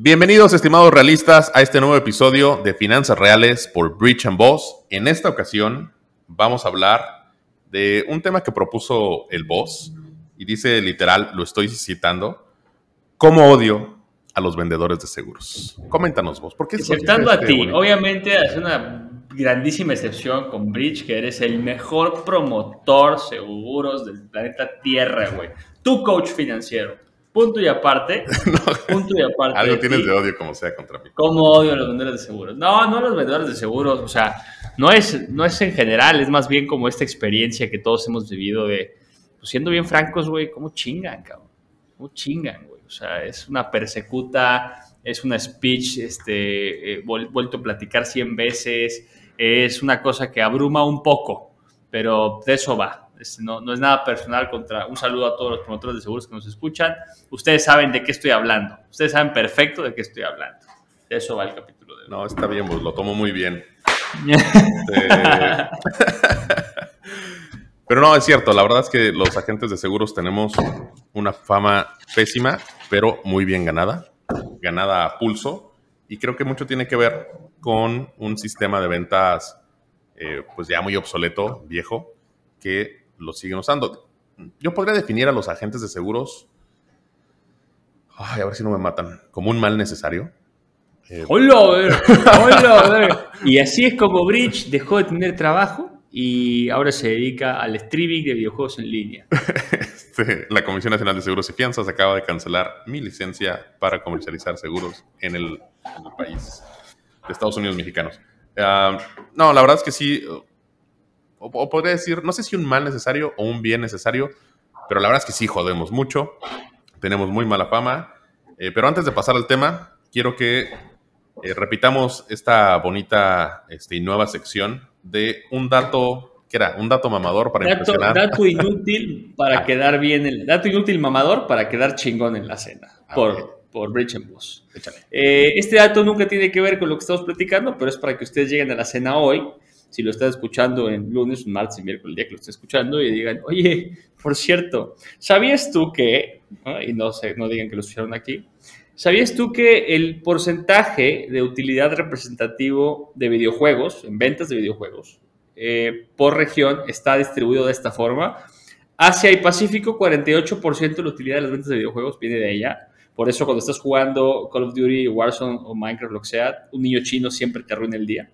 Bienvenidos, estimados realistas, a este nuevo episodio de Finanzas Reales por Bridge and Boss. En esta ocasión vamos a hablar de un tema que propuso el boss y dice literal, lo estoy citando, ¿cómo odio a los vendedores de seguros? Coméntanos vos, ¿por qué Exceptando a ti, obviamente es una grandísima excepción con Bridge, que eres el mejor promotor seguros del planeta Tierra, güey. Tu coach financiero Punto y aparte. punto y aparte. Algo tienes de odio como sea contra mí. Como odio a los vendedores de seguros. No, no a los vendedores de seguros. O sea, no es, no es en general, es más bien como esta experiencia que todos hemos vivido de, pues siendo bien francos, güey, ¿cómo chingan, cabrón? ¿Cómo chingan, güey? O sea, es una persecuta, es una speech, este, eh, vuelto a platicar 100 veces, es una cosa que abruma un poco, pero de eso va no, es nada personal contra un saludo a todos los promotores de seguros que nos escuchan. Ustedes saben de qué estoy hablando. Ustedes saben perfecto de qué estoy hablando. De eso va el capítulo de hoy. No, está bien, pues lo tomo muy bien. pero no, es cierto. La verdad es que los agentes de seguros tenemos una fama pésima, pero muy bien ganada. Ganada a pulso. Y creo que mucho tiene que ver con un sistema de ventas eh, pues ya muy obsoleto, viejo, que lo siguen usando. Yo podría definir a los agentes de seguros, ay, a ver si no me matan, como un mal necesario. Eh, hola, hola, Y así es como Bridge dejó de tener trabajo y ahora se dedica al streaming de videojuegos en línea. Este, la Comisión Nacional de Seguros y Fianzas acaba de cancelar mi licencia para comercializar seguros en el, país de Estados Unidos mexicanos. Ah, no, la verdad es que sí, o, podría decir, no sé si un mal necesario o un bien necesario, pero la verdad es que sí jodemos mucho, tenemos muy mala fama. Eh, pero antes de pasar al tema, quiero que eh, repitamos esta bonita este, y nueva sección de un dato, ¿qué era? Un dato mamador para dato, impresionar. Dato inútil para quedar bien, el dato inútil mamador para quedar chingón en la cena, ah, por, por Bridge and Boss. Eh, este dato nunca tiene que ver con lo que estamos platicando, pero es para que ustedes lleguen a la cena hoy si lo estás escuchando en lunes, martes y miércoles, el día que lo estés escuchando, y digan, oye, por cierto, ¿sabías tú que, y no, sé, no digan que lo escucharon aquí, ¿sabías tú que el porcentaje de utilidad representativo de videojuegos, en ventas de videojuegos, eh, por región está distribuido de esta forma? Asia y Pacífico, 48% de la utilidad de las ventas de videojuegos viene de allá. Por eso cuando estás jugando Call of Duty, Warzone o Minecraft, lo que sea, un niño chino siempre te arruina el día.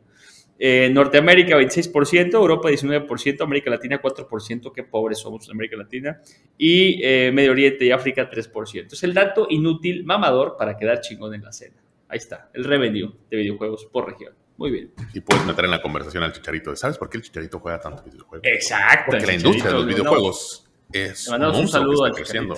Eh, Norteamérica 26%, Europa 19%, América Latina 4%, qué pobres somos en América Latina, y eh, Medio Oriente y África 3%. Es el dato inútil, mamador, para quedar chingón en la cena. Ahí está, el revenue de videojuegos por región. Muy bien. Y puedes meter en la conversación al chicharito. ¿Sabes por qué el chicharito juega tanto videojuegos? Exacto. Porque la industria de los videojuegos es un, saludo al creciendo.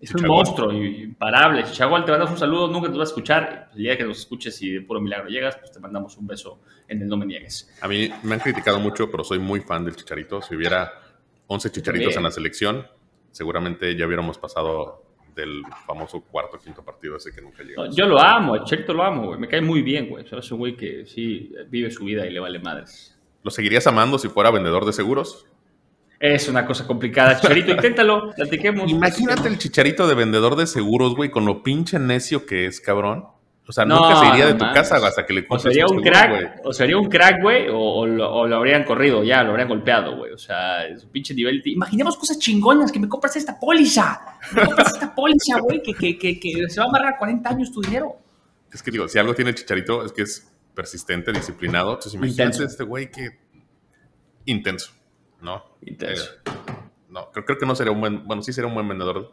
Es un monstruo imparable. Chagual, te mandamos un saludo, nunca te vas a escuchar. El día que nos escuches y de puro milagro llegas, pues te mandamos un beso en el No Me Niegues. A mí me han criticado mucho, pero soy muy fan del Chicharito. Si hubiera 11 Chicharitos en la selección, seguramente ya hubiéramos pasado del famoso cuarto o quinto partido ese que nunca llegó. yo lo amo, el Chicharito lo amo, güey. Me cae muy bien, güey. Es un güey que sí vive su vida y le vale madres. ¿Lo seguirías amando si fuera vendedor de seguros? Es una cosa complicada. Chicharito, inténtalo, platiquemos. Imagínate el chicharito de vendedor de seguros, güey, con lo pinche necio que es, cabrón. O sea, nunca se iría de tu casa hasta que le O sería un crack, o sería un crack, güey, o, lo, habrían corrido ya, lo habrían golpeado, güey. O sea, es un pinche nivel. Imaginemos cosas chingonas, que me compras esta póliza. Me compras esta póliza, güey, que, que, que, que, se va a amarrar 40 años tu dinero. Es que digo, si algo tiene el chicharito es que es persistente, disciplinado. Entonces imagínate este güey que. Intenso. ¿No? Intenso. Eh, no, creo, que no sería un buen, bueno, sí sería un buen vendedor,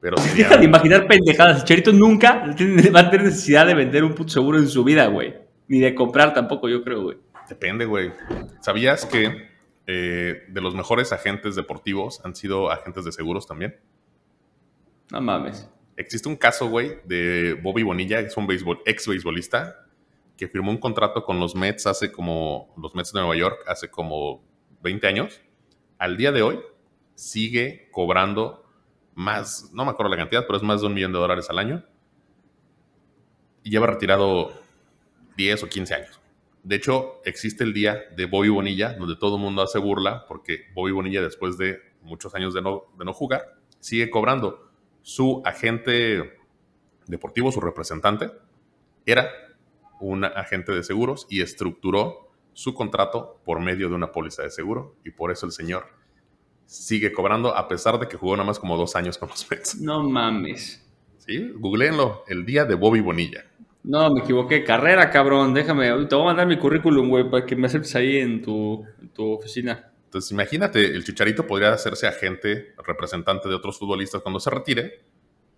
pero Deja de imaginar pendejadas. Cherito nunca va a tener necesidad de vender un puto seguro en su vida, güey. Ni de comprar tampoco, yo creo, güey. Depende, güey. ¿Sabías que eh, de los mejores agentes deportivos han sido agentes de seguros también? No mames. Existe un caso, güey, de Bobby Bonilla, que es un ex beisbolista, que firmó un contrato con los Mets hace como, los Mets de Nueva York, hace como 20 años, al día de hoy sigue cobrando más, no me acuerdo la cantidad, pero es más de un millón de dólares al año. Y lleva retirado 10 o 15 años. De hecho, existe el día de Bobby Bonilla, donde todo el mundo hace burla, porque Bobby Bonilla, después de muchos años de no, de no jugar, sigue cobrando. Su agente deportivo, su representante, era un agente de seguros y estructuró su contrato por medio de una póliza de seguro y por eso el señor sigue cobrando a pesar de que jugó nada más como dos años con los Mets. No mames. Sí, googleenlo, el día de Bobby Bonilla. No, me equivoqué. Carrera, cabrón. Déjame, te voy a mandar mi currículum, güey, para que me aceptes ahí en tu, en tu oficina. Entonces, imagínate, el Chicharito podría hacerse agente, representante de otros futbolistas cuando se retire.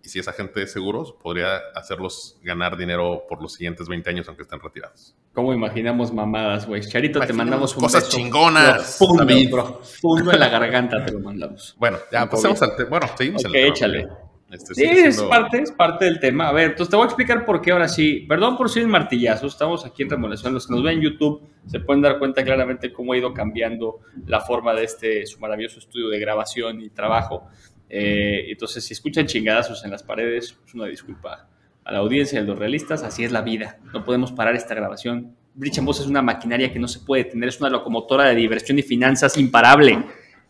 Y si es agente de seguros, podría hacerlos ganar dinero por los siguientes 20 años, aunque estén retirados. ¿Cómo imaginamos mamadas, güey? Charito, te mandamos un Cosas chingonas. Fundo, bro. Fundo en la garganta te lo mandamos. Bueno, ya pasemos al tema. Bueno, seguimos Ok, el tema. échale. Este, Sí, es parte, es parte del tema. A ver, entonces te voy a explicar por qué ahora sí. Perdón por ser martillazo, estamos aquí en Remolación. Los que nos ven en YouTube se pueden dar cuenta claramente cómo ha ido cambiando la forma de este su maravilloso estudio de grabación y trabajo. Eh, entonces, si escuchan chingadazos en las paredes, es una disculpa a la audiencia de los realistas. Así es la vida. No podemos parar esta grabación. Boss es una maquinaria que no se puede tener, es una locomotora de diversión y finanzas imparable.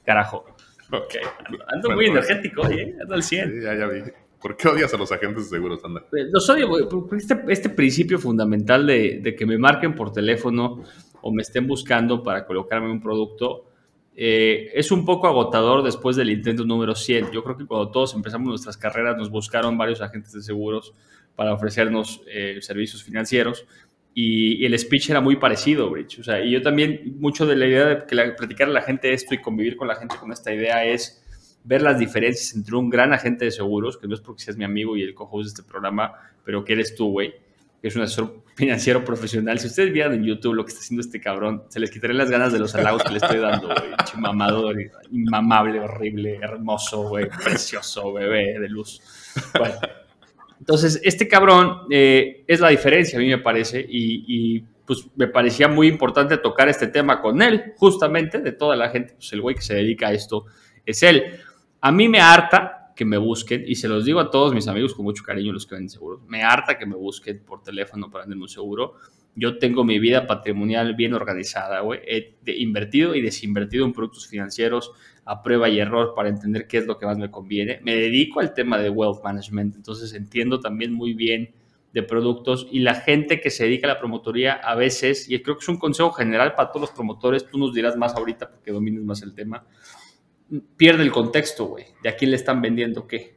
Carajo. Ok, ando, ando muy pues. energético, ¿eh? Ando al 100. Sí, ya, ya vi. ¿Por qué odias a los agentes de seguros, anda? Los odio, güey, porque este, este principio fundamental de, de que me marquen por teléfono o me estén buscando para colocarme un producto eh, es un poco agotador después del intento número 100. Yo creo que cuando todos empezamos nuestras carreras nos buscaron varios agentes de seguros para ofrecernos eh, servicios financieros y, el speech era muy parecido, Rich. O sea, y yo también, mucho de la idea de que la, platicar a la gente esto y convivir con la gente con esta idea es ver las diferencias entre un gran agente de seguros, que no es porque seas mi amigo y el co-host de este programa, pero que eres tú, güey, que es un asesor financiero profesional. Si ustedes vieran en YouTube lo que está haciendo este cabrón, se les quitarían las ganas de los halagos que le estoy dando, güey. Mamador, inmamable, horrible, hermoso, güey, precioso, bebé de luz. Bueno, entonces, este cabrón eh, es la diferencia, a mí me parece, y, y, pues me parecía muy importante tocar este tema con él, justamente, de toda la gente, pues el güey que se dedica a esto es él. A mí me harta que me busquen, y se los digo a todos mis amigos con mucho cariño, los que venden seguros, me harta que me busquen por teléfono para venderme un seguro. Yo tengo mi vida patrimonial bien organizada, güey. He invertido y desinvertido en productos financieros a prueba y error para entender qué es lo que más me conviene. Me dedico al tema de wealth management, entonces entiendo también muy bien de productos y la gente que se dedica a la promotoría a veces, y creo que es un consejo general para todos los promotores, tú nos dirás más ahorita porque dominas más el tema, pierde el contexto, güey, de a quién le están vendiendo qué.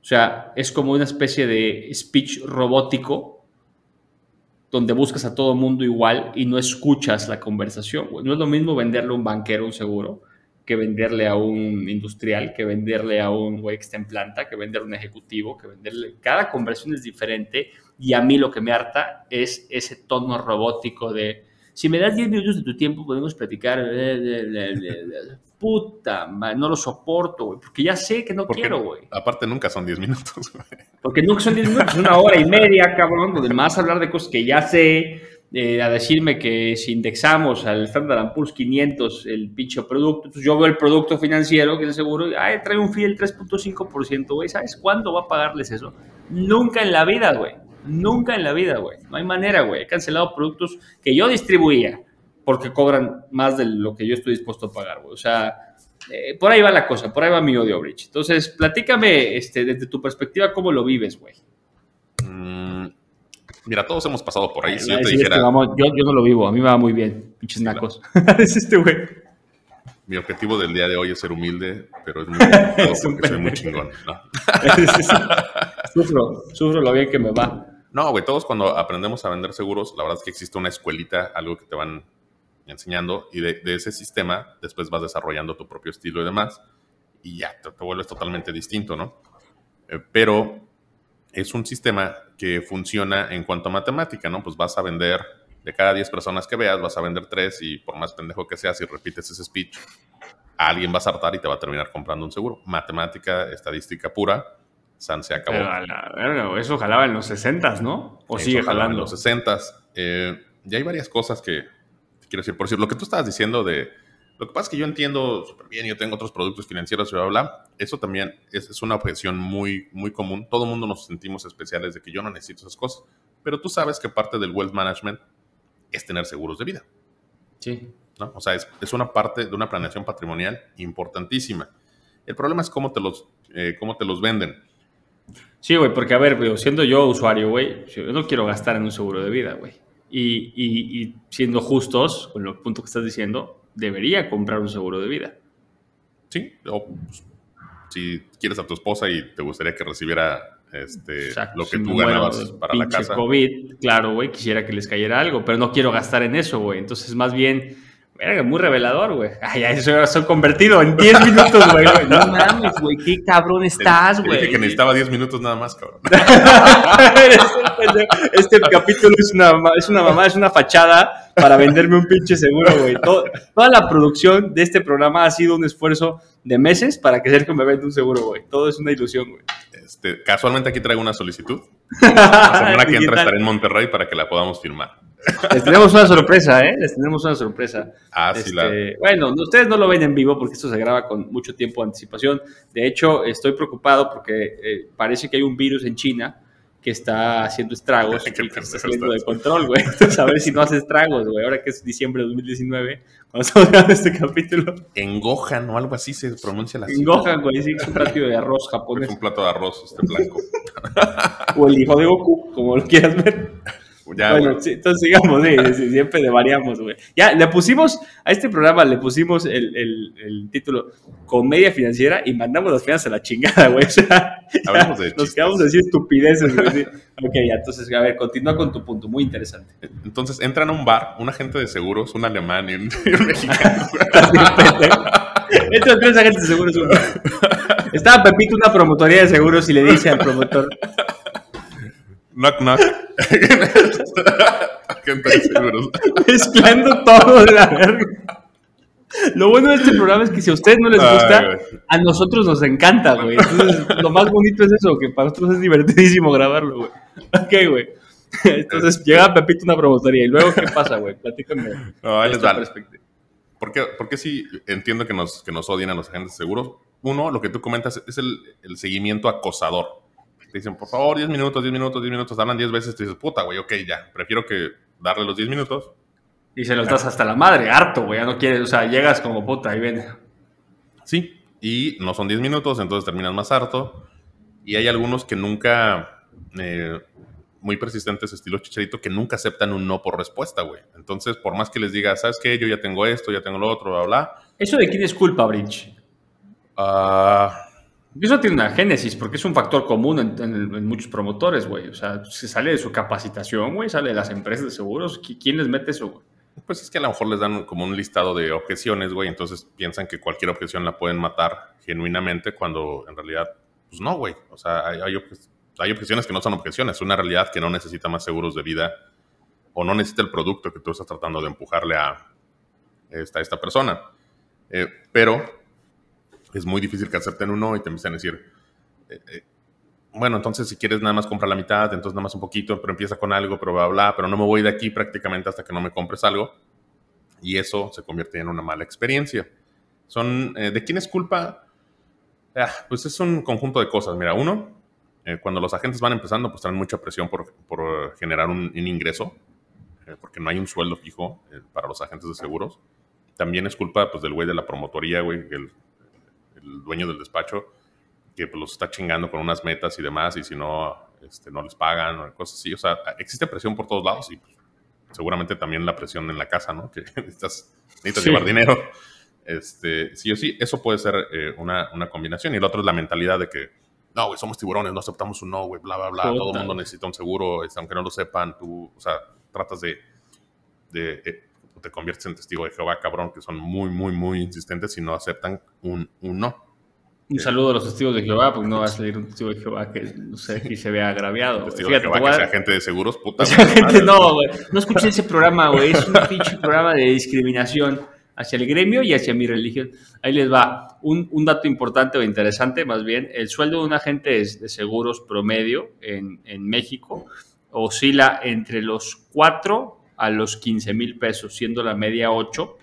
O sea, es como una especie de speech robótico donde buscas a todo mundo igual y no escuchas la conversación. No es lo mismo venderle a un banquero un seguro que venderle a un industrial, que venderle a un güey que está en planta, que venderle a un ejecutivo, que venderle... Cada conversión es diferente y a mí lo que me harta es ese tono robótico de... Si me das 10 minutos de tu tiempo, podemos platicar. eh. Puta, no lo soporto, güey. Porque ya sé que no Porque quiero, güey. Aparte, nunca son 10 minutos, güey. Porque nunca son 10 minutos, es una hora y media, cabrón, donde a hablar de cosas que ya sé, eh, a decirme que si indexamos al Standard Poor's 500 el pinche producto, entonces yo veo el producto financiero, que es el seguro, y ay, trae un fee del 3.5%, güey, ¿sabes cuándo va a pagarles eso? Nunca en la vida, güey. Nunca en la vida, güey. No hay manera, güey. He cancelado productos que yo distribuía porque cobran más de lo que yo estoy dispuesto a pagar, güey. O sea, eh, por ahí va la cosa, por ahí va mi odio, Bridge. Entonces, platícame este, desde tu perspectiva cómo lo vives, güey. Mm, mira, todos hemos pasado por ahí. Si yo te dijera, este, vamos, yo, yo no lo vivo, a mí me va muy bien, pinches nacos. es este güey. mi objetivo del día de hoy es ser humilde, pero es muy Es porque soy muy chingón. ¿no? sufro, sufro lo bien que me va. No, güey, todos cuando aprendemos a vender seguros, la verdad es que existe una escuelita, algo que te van enseñando, y de, ese sistema después vas desarrollando tu propio estilo y demás, y ya te, vuelves totalmente distinto, ¿no? Eh, pero es un sistema que funciona en cuanto a matemática, ¿no? Pues vas a vender, de cada 10 personas que veas, vas a vender 3, y por más pendejo que seas, si repites ese speech, alguien va a saltar y te va a terminar comprando un seguro. Matemática, estadística pura, San se acabó. Pero a la verga, güey, eso jalaba en los 60 ¿no? O Eso sigue jalaba en jalando. los 60 eh, y hay varias cosas que quiero decir. Por decir, lo que tú estabas diciendo de. Lo que pasa es que yo entiendo súper bien, yo tengo otros productos financieros y bla, bla, bla. Eso también es, es una objeción muy, muy común. Todo el mundo nos sentimos especiales de que yo no necesito esas cosas. Pero tú sabes que parte del wealth management es tener seguros de vida. Sí. ¿no? O sea, es, es una parte de una planeación patrimonial importantísima. El problema es cómo te los, eh, cómo te los venden. Sí, güey, porque a ver, güey, siendo yo usuario, güey, yo no quiero gastar en un seguro de vida, güey. Y, y, y, siendo justos con el punto que estás diciendo, debería comprar un seguro de vida. Sí, o pues, si quieres a tu esposa y te gustaría que recibiera este, lo que tú ganabas para la casa. COVID, claro, güey, quisiera que les cayera algo, pero no quiero gastar en eso, güey. Entonces, más bien Verga, muy revelador, güey. Ay, ya se soy convertido en 10 minutos, güey. No mames, güey. Qué cabrón estás, güey. Dije que necesitaba 10 minutos nada más, cabrón. este capítulo es una, es una mamá, es una fachada para venderme un pinche seguro, güey. toda la producción de este programa ha sido un esfuerzo de meses para que Sergio me venda un seguro, güey. Todo es una ilusión, güey. Este, casualmente aquí traigo una solicitud. La semana que entra estaré en Monterrey para que la podamos firmar. Les tenemos una sorpresa, ¿eh? Les tenemos una sorpresa. Ah, sí, la... Este, bueno, ustedes no lo ven en vivo porque esto se graba con mucho tiempo de anticipación. De hecho, estoy preocupado porque eh, parece que hay un virus en China que está haciendo estragos y que está saliendo de control, güey. Entonces, a ver si no hace estragos, güey. Ahora que es diciembre de 2019, cuando estamos grabando este capítulo. En Gohan o algo así se pronuncia la En Gohan, güey, sí, es un plato de arroz japonés. Es un plato de arroz este blanco. o el hijo de Goku, como lo quieras ver bueno, entonces sigamos, sí, siempre le variamos, güey. Ya, le pusimos, a este programa le pusimos el, el, el, título Comedia Financiera y mandamos las finanzas a la chingada, güey. O sea, nos quedamos así estupideces, güey. ok, ya, entonces, a ver, continúa con tu punto, muy interesante. Entonces, entran a un bar, un agente de seguros, un alemán y un, mexicano. Entran tres agentes de seguros. Estaba Pepito, una promotoría de seguros, y le dice al promotor, Knock, knock. Mezclando todo de la verga. Lo bueno de este programa es que si a ustedes no les gusta, a nosotros nos encanta, güey. Entonces, lo más bonito es eso, que para nosotros es divertidísimo grabarlo, güey. Ok, güey. Entonces, llega Pepito una promotoría. ¿Y luego qué pasa, güey? Platícame. No, ahí les ¿Por qué, porque sí entiendo que nos, que nos odian a los agentes seguros? Uno, lo que tú comentas es el, el seguimiento acosador te dicen, por favor, 10 minutos, 10 minutos, 10 minutos, hablan 10 veces, te dices, puta, güey, ok, ya, prefiero que darle los 10 minutos. Y se los das hasta la madre, harto, güey, ya no quieres, o sea, llegas como puta y ven. Sí, y no son 10 minutos, entonces terminas más harto. Y hay algunos que nunca, eh, muy persistentes, estilo chicharito, que nunca aceptan un no por respuesta, güey. Entonces, por más que les diga, ¿sabes qué? Yo ya tengo esto, ya tengo lo otro, bla, bla. ¿Eso de quién es culpa, Bridge? Ah. Eso tiene una génesis, porque es un factor común en, muchos promotores, güey. O sea, se sale de su capacitación, güey, sale de las empresas de seguros. ¿Quién les mete eso, güey? Pues es que a lo mejor les dan como un listado de objeciones, güey, entonces piensan que cualquier objeción la pueden matar genuinamente cuando en realidad, pues no, güey. O sea, hay, hay, objeciones que no son objeciones, es una realidad que no necesita más seguros de vida o no necesita el producto que tú estás tratando de empujarle a esta, esta persona. Eh, pero es muy difícil que acepten uno y te empiezan a decir, eh, eh, bueno, entonces si quieres nada más compra la mitad, entonces nada más un poquito, pero empieza con algo, pero bla, bla, pero no me voy de aquí prácticamente hasta que no me compres algo. Y eso se convierte en una mala experiencia. Son, eh, ¿De quién es culpa? Ah, pues es un conjunto de cosas. Mira, uno, cuando los agentes van empezando, pues traen mucha presión por, por generar un, un ingreso, porque no hay un sueldo fijo para los agentes de seguros. También es culpa pues, del güey de la promotoría, güey, el el dueño del despacho, que pues, los está chingando con unas metas y demás, y si no, este, no les pagan o cosas así. O sea, existe presión por todos lados y pues, seguramente también la presión en la casa, ¿no? Que necesitas, necesitas llevar dinero. Este, sí o sí, eso puede ser eh, una, una, combinación. Y el otro es la mentalidad de que, no, güey, somos tiburones, no aceptamos un no, güey, bla, bla, bla. Todo el mundo necesita un seguro, este, aunque no lo sepan, tú, o sea, tratas de, de eh, te conviertes en testigo de Jehová, cabrón, que son muy, muy, muy insistentes y no aceptan un, un no. Un saludo a los testigos de Jehová, porque no va a salir un testigo de Jehová que, no sé, y se vea agraviado. Testigo de Jehová que sea agente de seguros, puta. no, güey. No escuché ese programa, güey. Es un pinche programa de discriminación hacia el gremio y hacia mi religión. Ahí les va. Un, un dato importante o interesante, más bien. El sueldo de un agente de seguros promedio en, en México oscila entre los 4 a los 15 mil pesos, siendo la media 8.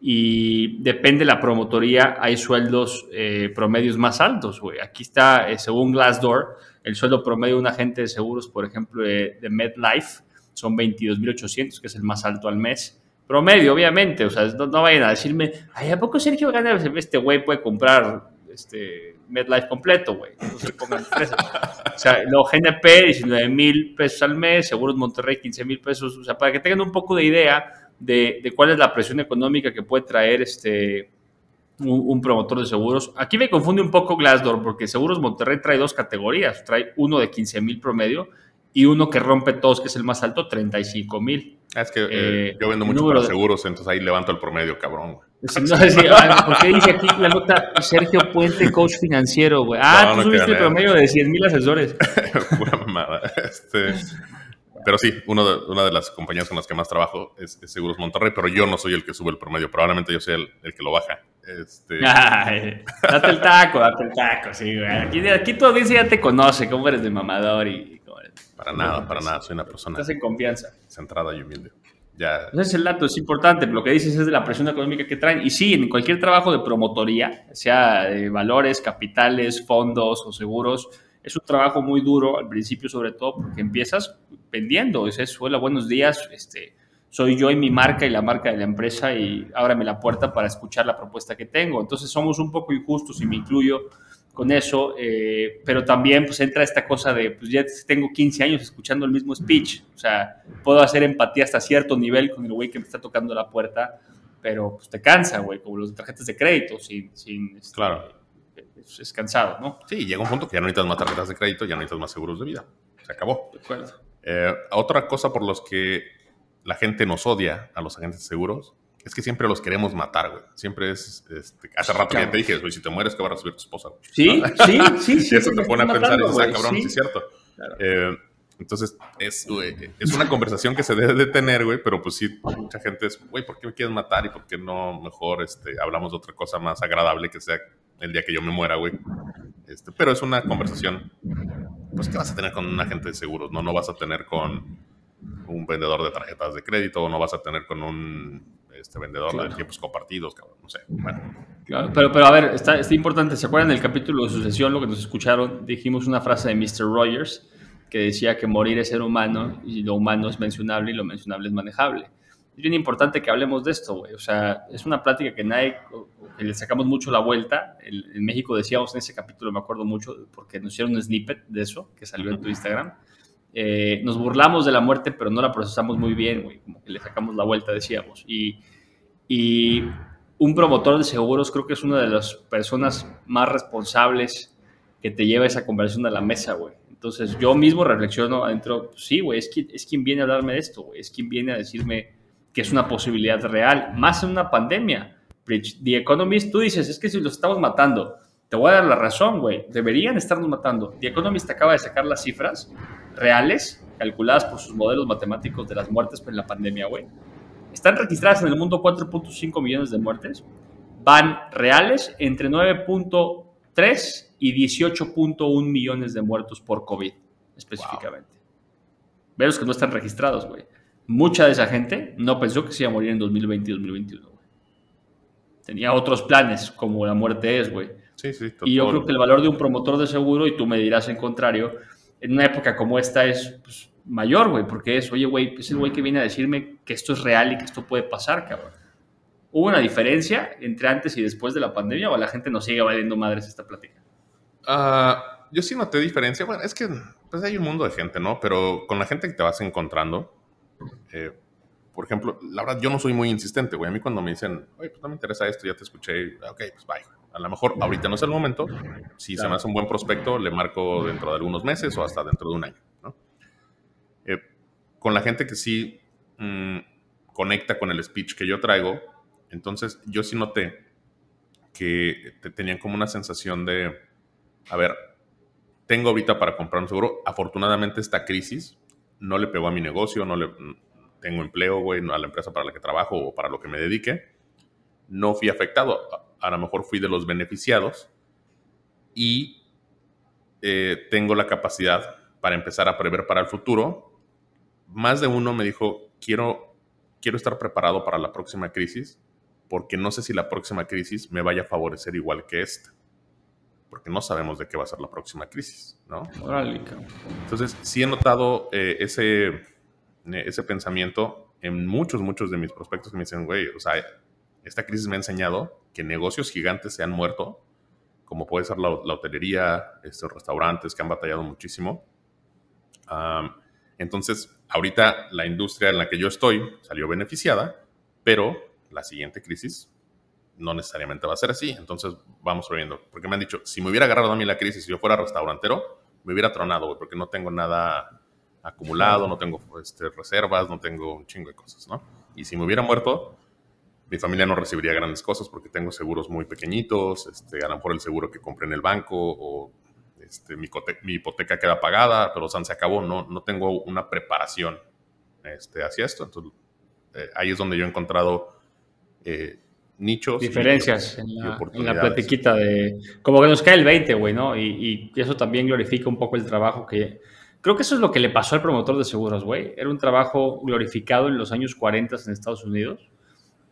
Y depende de la promotoría, hay sueldos eh, promedios más altos, güey. Aquí está, eh, según Glassdoor, el sueldo promedio de un agente de seguros, por ejemplo, de, MedLife, son 22.800, que es el más alto al mes. Promedio, obviamente, o sea, no, vayan a decirme, ay, ¿a poco Sergio gana? Este güey puede comprar este, MedLife completo, güey. Entonces pongan. O sea, lo GNP, 19 mil pesos al mes, Seguros Monterrey, 15 mil pesos. O sea, para que tengan un poco de idea de, de cuál es la presión económica que puede traer este, un, promotor de seguros. Aquí me confunde un poco Glassdoor, porque Seguros Monterrey trae dos categorías. Trae uno de 15 mil promedio y uno que rompe todos, que es el más alto, 35 mil. Ah, es que eh, eh, yo vendo mucho para seguros, entonces ahí levanto el promedio, cabrón, güey. No ¿Por qué dice aquí la nota Sergio Puente, coach financiero, güey? Ah, tú subiste el promedio de 100 mil asesores. Pura mamada. Este, pero sí, uno de, una de las compañías con las que más trabajo es, Seguros Monterrey, pero yo no soy el que sube el promedio, probablemente yo soy el, el que lo baja. Este... date el taco, date el taco, sí, güey. Aquí, aquí tu audiencia ya te conoce, cómo eres de mamador y... Para nada, para nada, soy una persona... Estás en confianza. Centrada y humilde. Ya. Ese es el dato, es importante. Lo que dices es de la presión económica que traen. Y sí, en cualquier trabajo de promotoría, sea de valores, capitales, fondos o seguros, es un trabajo muy duro al principio, sobre todo porque empiezas vendiendo. Es eso, hola, buenos días, este, soy yo y mi marca y la marca de la empresa y ábrame la puerta para escuchar la propuesta que tengo. Entonces somos un poco injustos y me incluyo con eso, eh, pero también pues entra esta cosa de, pues ya tengo 15 años escuchando el mismo speech, o sea, puedo hacer empatía hasta cierto nivel con el güey que me está tocando la puerta, pero pues te cansa, güey, como los tarjetas de crédito, sin... sin este, claro. Es, cansado, ¿no? Sí, llega un punto que ya no necesitas más tarjetas de crédito, ya no necesitas más seguros de vida. Se acabó. De acuerdo. Eh, otra cosa por los que la gente nos odia a los agentes de seguros es que siempre los queremos matar, güey. Siempre es. Este, hace rato ya te dije, güey, si te mueres, ¿qué va a recibir tu esposa? Sí, sí, sí, sí. y eso te pone a pensar, y dices, ah, cabrón, sí, es cierto. Eh, entonces, es, es una conversación que se debe de tener, güey, pero pues sí, mucha gente es, güey, ¿por qué me quieres matar y por qué no mejor este, hablamos de otra cosa más agradable que sea el día que yo me muera, güey? Este, pero es una conversación, pues, que vas a tener con un agente de seguros, ¿no? No vas a tener con un vendedor de tarjetas de crédito o no vas a tener con un este vendedor de tiempos compartidos, cabrón, no sé. Bueno. pero, pero a ver, está, está importante. ¿Se acuerdan del capítulo de sucesión, lo que nos escucharon? Dijimos una frase de Mr. Rogers que decía que morir es ser humano y lo humano es mencionable y lo mencionable es manejable. Es bien importante que hablemos de esto, güey. O sea, es una plática que nadie, que le sacamos mucho la vuelta. en México decíamos en ese capítulo, me acuerdo mucho, porque nos hicieron un snippet de eso que salió en tu Instagram. Eh, nos burlamos de la muerte, pero no la procesamos muy bien, güey. Como que le sacamos la vuelta, decíamos. Y y un promotor de seguros creo que es una de las personas más responsables que te lleva esa conversación a la mesa, güey. Entonces yo mismo reflexiono adentro, pues sí, güey, es, es quien viene a hablarme de esto, güey, es quien viene a decirme que es una posibilidad real, más en una pandemia. The Economist, tú dices, es que si los estamos matando, te voy a dar la razón, güey, deberían estarnos matando. The Economist acaba de sacar las cifras reales, calculadas por sus modelos matemáticos de las muertes por la pandemia, güey están registradas en el mundo 4.5 millones de muertes. Van reales entre 9.3 y 18.1 millones de muertos por COVID, específicamente. Wow. los que no están registrados, güey. Mucha de esa gente no pensó que se iba a morir en 2020 y 2021, güey. Tenía otros planes, como la muerte es, güey. Sí, sí, y yo creo que el valor de un promotor de seguro, y tú me dirás en contrario, en una época como esta es pues, mayor, güey, porque es, oye, güey, es el güey que viene a decirme que esto es real y que esto puede pasar, cabrón. ¿Hubo una diferencia entre antes y después de la pandemia o la gente nos sigue valiendo madres esta plática? Uh, yo sí noté diferencia. Bueno, es que pues hay un mundo de gente, ¿no? Pero con la gente que te vas encontrando, eh, por ejemplo, la verdad, yo no soy muy insistente, güey. A mí cuando me dicen, oye, pues no me interesa esto, ya te escuché, ok, pues bye. A lo mejor ahorita no es el momento. Si se me hace un buen prospecto, le marco dentro de algunos meses o hasta dentro de un año, con la gente que sí mm, conecta con el speech que yo traigo, entonces yo sí noté que tenían como una sensación de, a ver, tengo ahorita para comprar un seguro, afortunadamente esta crisis no le pegó a mi negocio, no le tengo empleo, güey, a la empresa para la que trabajo o para lo que me dedique, no fui afectado, a, lo mejor fui de los beneficiados y eh, tengo la capacidad para empezar a prever para el futuro más de uno me dijo, quiero, quiero estar preparado para la próxima crisis, porque no sé si la próxima crisis me vaya a favorecer igual que esta. Porque no sabemos de qué va a ser la próxima crisis, ¿no? Entonces, sí he notado eh, ese, eh, ese pensamiento en muchos, muchos de mis prospectos que me dicen, güey, o sea, esta crisis me ha enseñado que negocios gigantes se han muerto como puede ser la, hotelería, estos restaurantes que han batallado muchísimo. entonces, ahorita la industria en la que yo estoy salió beneficiada, pero la siguiente crisis no necesariamente va a ser así. Entonces, vamos viendo. Porque me han dicho, si me hubiera agarrado a mí la crisis y yo fuera restaurantero, me hubiera tronado, porque no tengo nada acumulado, no tengo este, reservas, no tengo un chingo de cosas, ¿no? Y si me hubiera muerto, mi familia no recibiría grandes cosas porque tengo seguros muy pequeñitos, este, a lo mejor el seguro que compré en el banco o este, mi, hipoteca queda pagada, pero se acabó, no, no tengo una preparación este, hacia esto. Entonces, eh, ahí es donde yo he encontrado eh, nichos. Diferencias en, la, en, la, platiquita de... Como que nos cae el 20, güey, ¿no? Y, y, eso también glorifica un poco el trabajo que... Creo que eso es lo que le pasó al promotor de seguros, güey. Era un trabajo glorificado en los años 40 en Estados Unidos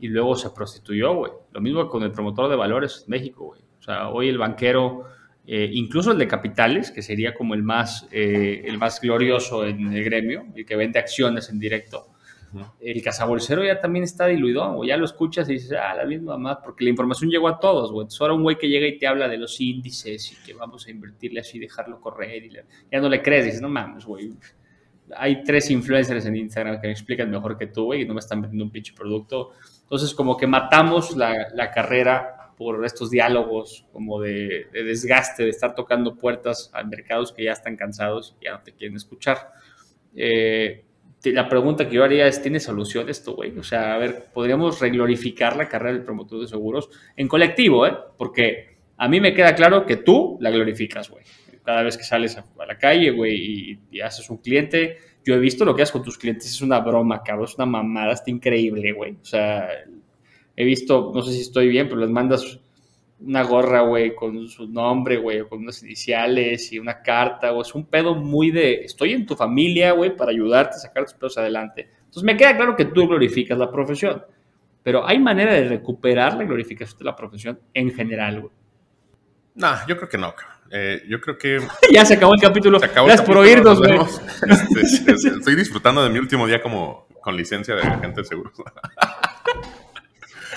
y luego se prostituyó, güey. Lo mismo con el promotor de valores en México, güey. O sea, hoy el banquero, eh, incluso el de capitales, que sería como el más, eh, el más glorioso en el gremio, el que vende acciones en directo, el cazabolsero ya también está diluido, o ya lo escuchas y dices, ah, la misma más, porque la información llegó a todos, güey. Entonces ahora un güey que llega y te habla de los índices y que vamos a invertirle así, dejarlo correr, y ya no le crees, dices, no mames, güey. Hay tres influencers en Instagram que me explican mejor que tú, güey, y no me están vendiendo un pinche producto. Entonces, como que matamos la, la carrera por estos diálogos como de, de, desgaste, de estar tocando puertas a mercados que ya están cansados y ya no te quieren escuchar. Eh, la pregunta que yo haría es, ¿tiene solución esto, güey? O sea, a ver, podríamos reglorificar la carrera del promotor de seguros en colectivo, ¿eh? Porque a mí me queda claro que tú la glorificas, güey. Cada vez que sales a, la calle, güey, y, haces un cliente, yo he visto lo que haces con tus clientes, es una broma, cabrón, es una mamada, está increíble, güey. O sea, he visto, no sé si estoy bien, pero les mandas una gorra, güey, con su nombre, güey, con unas iniciales y una carta, o es un pedo muy de, estoy en tu familia, güey, para ayudarte a sacar tus pedos adelante. Entonces me queda claro que tú glorificas la profesión, pero hay manera de recuperar la glorificación de la profesión en general, güey. No, yo creo que no, eh, yo creo que... ya se acabó el capítulo. Se acabó Gracias por oírnos, güey. Este, estoy disfrutando de mi último día como con licencia de agente de seguros.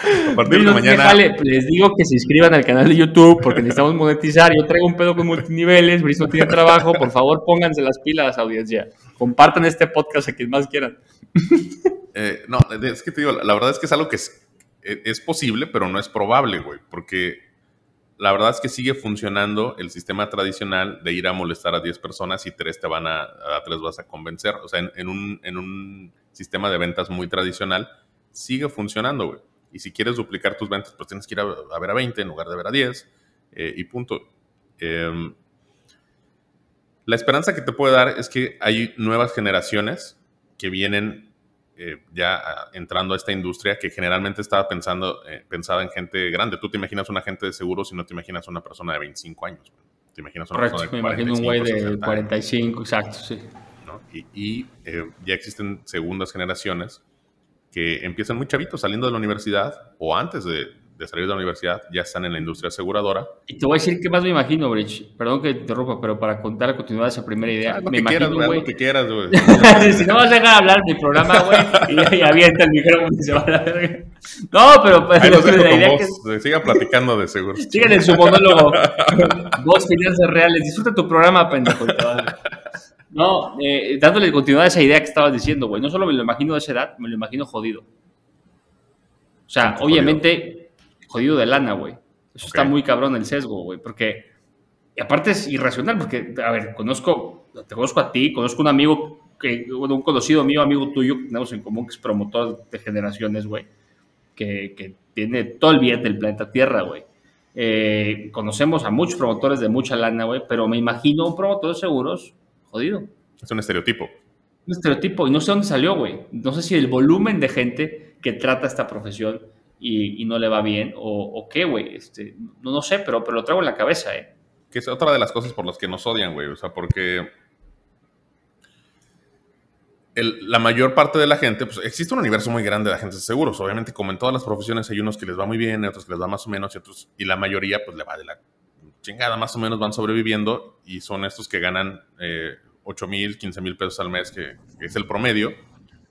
mañana. les digo que se inscriban al canal de YouTube porque necesitamos monetizar. Yo traigo un pedo con multiniveles, Brice no tiene trabajo. Por favor, pónganse las pilas, audiencia. Compartan este podcast a quien más quieran. Eh, no, es que te digo, la verdad es que es algo que es, es posible, pero no es probable, güey. Porque la verdad es que sigue funcionando el sistema tradicional de ir a molestar a 10 personas y tres te van a, a tres vas a convencer. O sea, en, un, en un sistema de ventas muy tradicional, sigue funcionando, güey. Y si quieres duplicar tus ventas, pues tienes que ir a, ver a 20 en lugar de ver a 10 eh, y punto. Em, la esperanza que te puede dar es que hay nuevas generaciones que vienen eh, ya entrando a esta industria que generalmente estaba pensando, eh, pensada en gente grande. Tú te imaginas un agente de seguros y no te imaginas una persona de 25 años. Te imaginas una persona de me imagino un güey de 45, exacto, sí. Y, ya existen segundas generaciones que empiezan muy chavitos saliendo de la universidad o antes de, salir de la universidad, ya están en la industria aseguradora. Y te voy a decir qué más me imagino, Bridge. Perdón que te interrumpa, pero para contar continuar esa primera idea. lo me que imagino, quieras, güey. Lo que quieras, güey. si no vas a dejar hablar mi programa, güey, y, avienta el micrófono y se va a la verga. No, pero... Pues, Ahí vos. Que... Sigan platicando de seguros. Sigan en su monólogo. Vos, finanzas reales. Disfruta tu programa, pendejo. No, eh, dándole continuidad a esa idea que estabas diciendo, güey. No solo me lo imagino de esa edad, me lo imagino jodido. O sea, obviamente, jodido, de lana, güey. Eso está muy cabrón el sesgo, güey. Porque, y aparte es irracional, porque, a ver, conozco, te conozco a ti, conozco a un amigo, que, bueno, un conocido mío, amigo tuyo, que tenemos en común, que es promotor de generaciones, güey. Que, que tiene todo el bien del planeta Tierra, güey. Eh, conocemos a muchos promotores de mucha lana, güey, pero me imagino un promotor de seguros jodido. Es un estereotipo. Un estereotipo. Y no sé dónde salió, güey. No sé si el volumen de gente que trata esta profesión y, no le va bien o, qué, güey. Este, no, no sé, pero, pero lo traigo en la cabeza, ¿eh? Que es otra de las cosas por las que nos odian, güey. O sea, porque la mayor parte de la gente, pues existe un universo muy grande de agentes de seguros. Obviamente, como en todas las profesiones, hay unos que les va muy bien, otros que les va más o menos, y otros, y la mayoría, pues le va de la chingada, más o menos van sobreviviendo y son estos que ganan eh, 8 mil, 15 mil pesos al mes, que, es el promedio,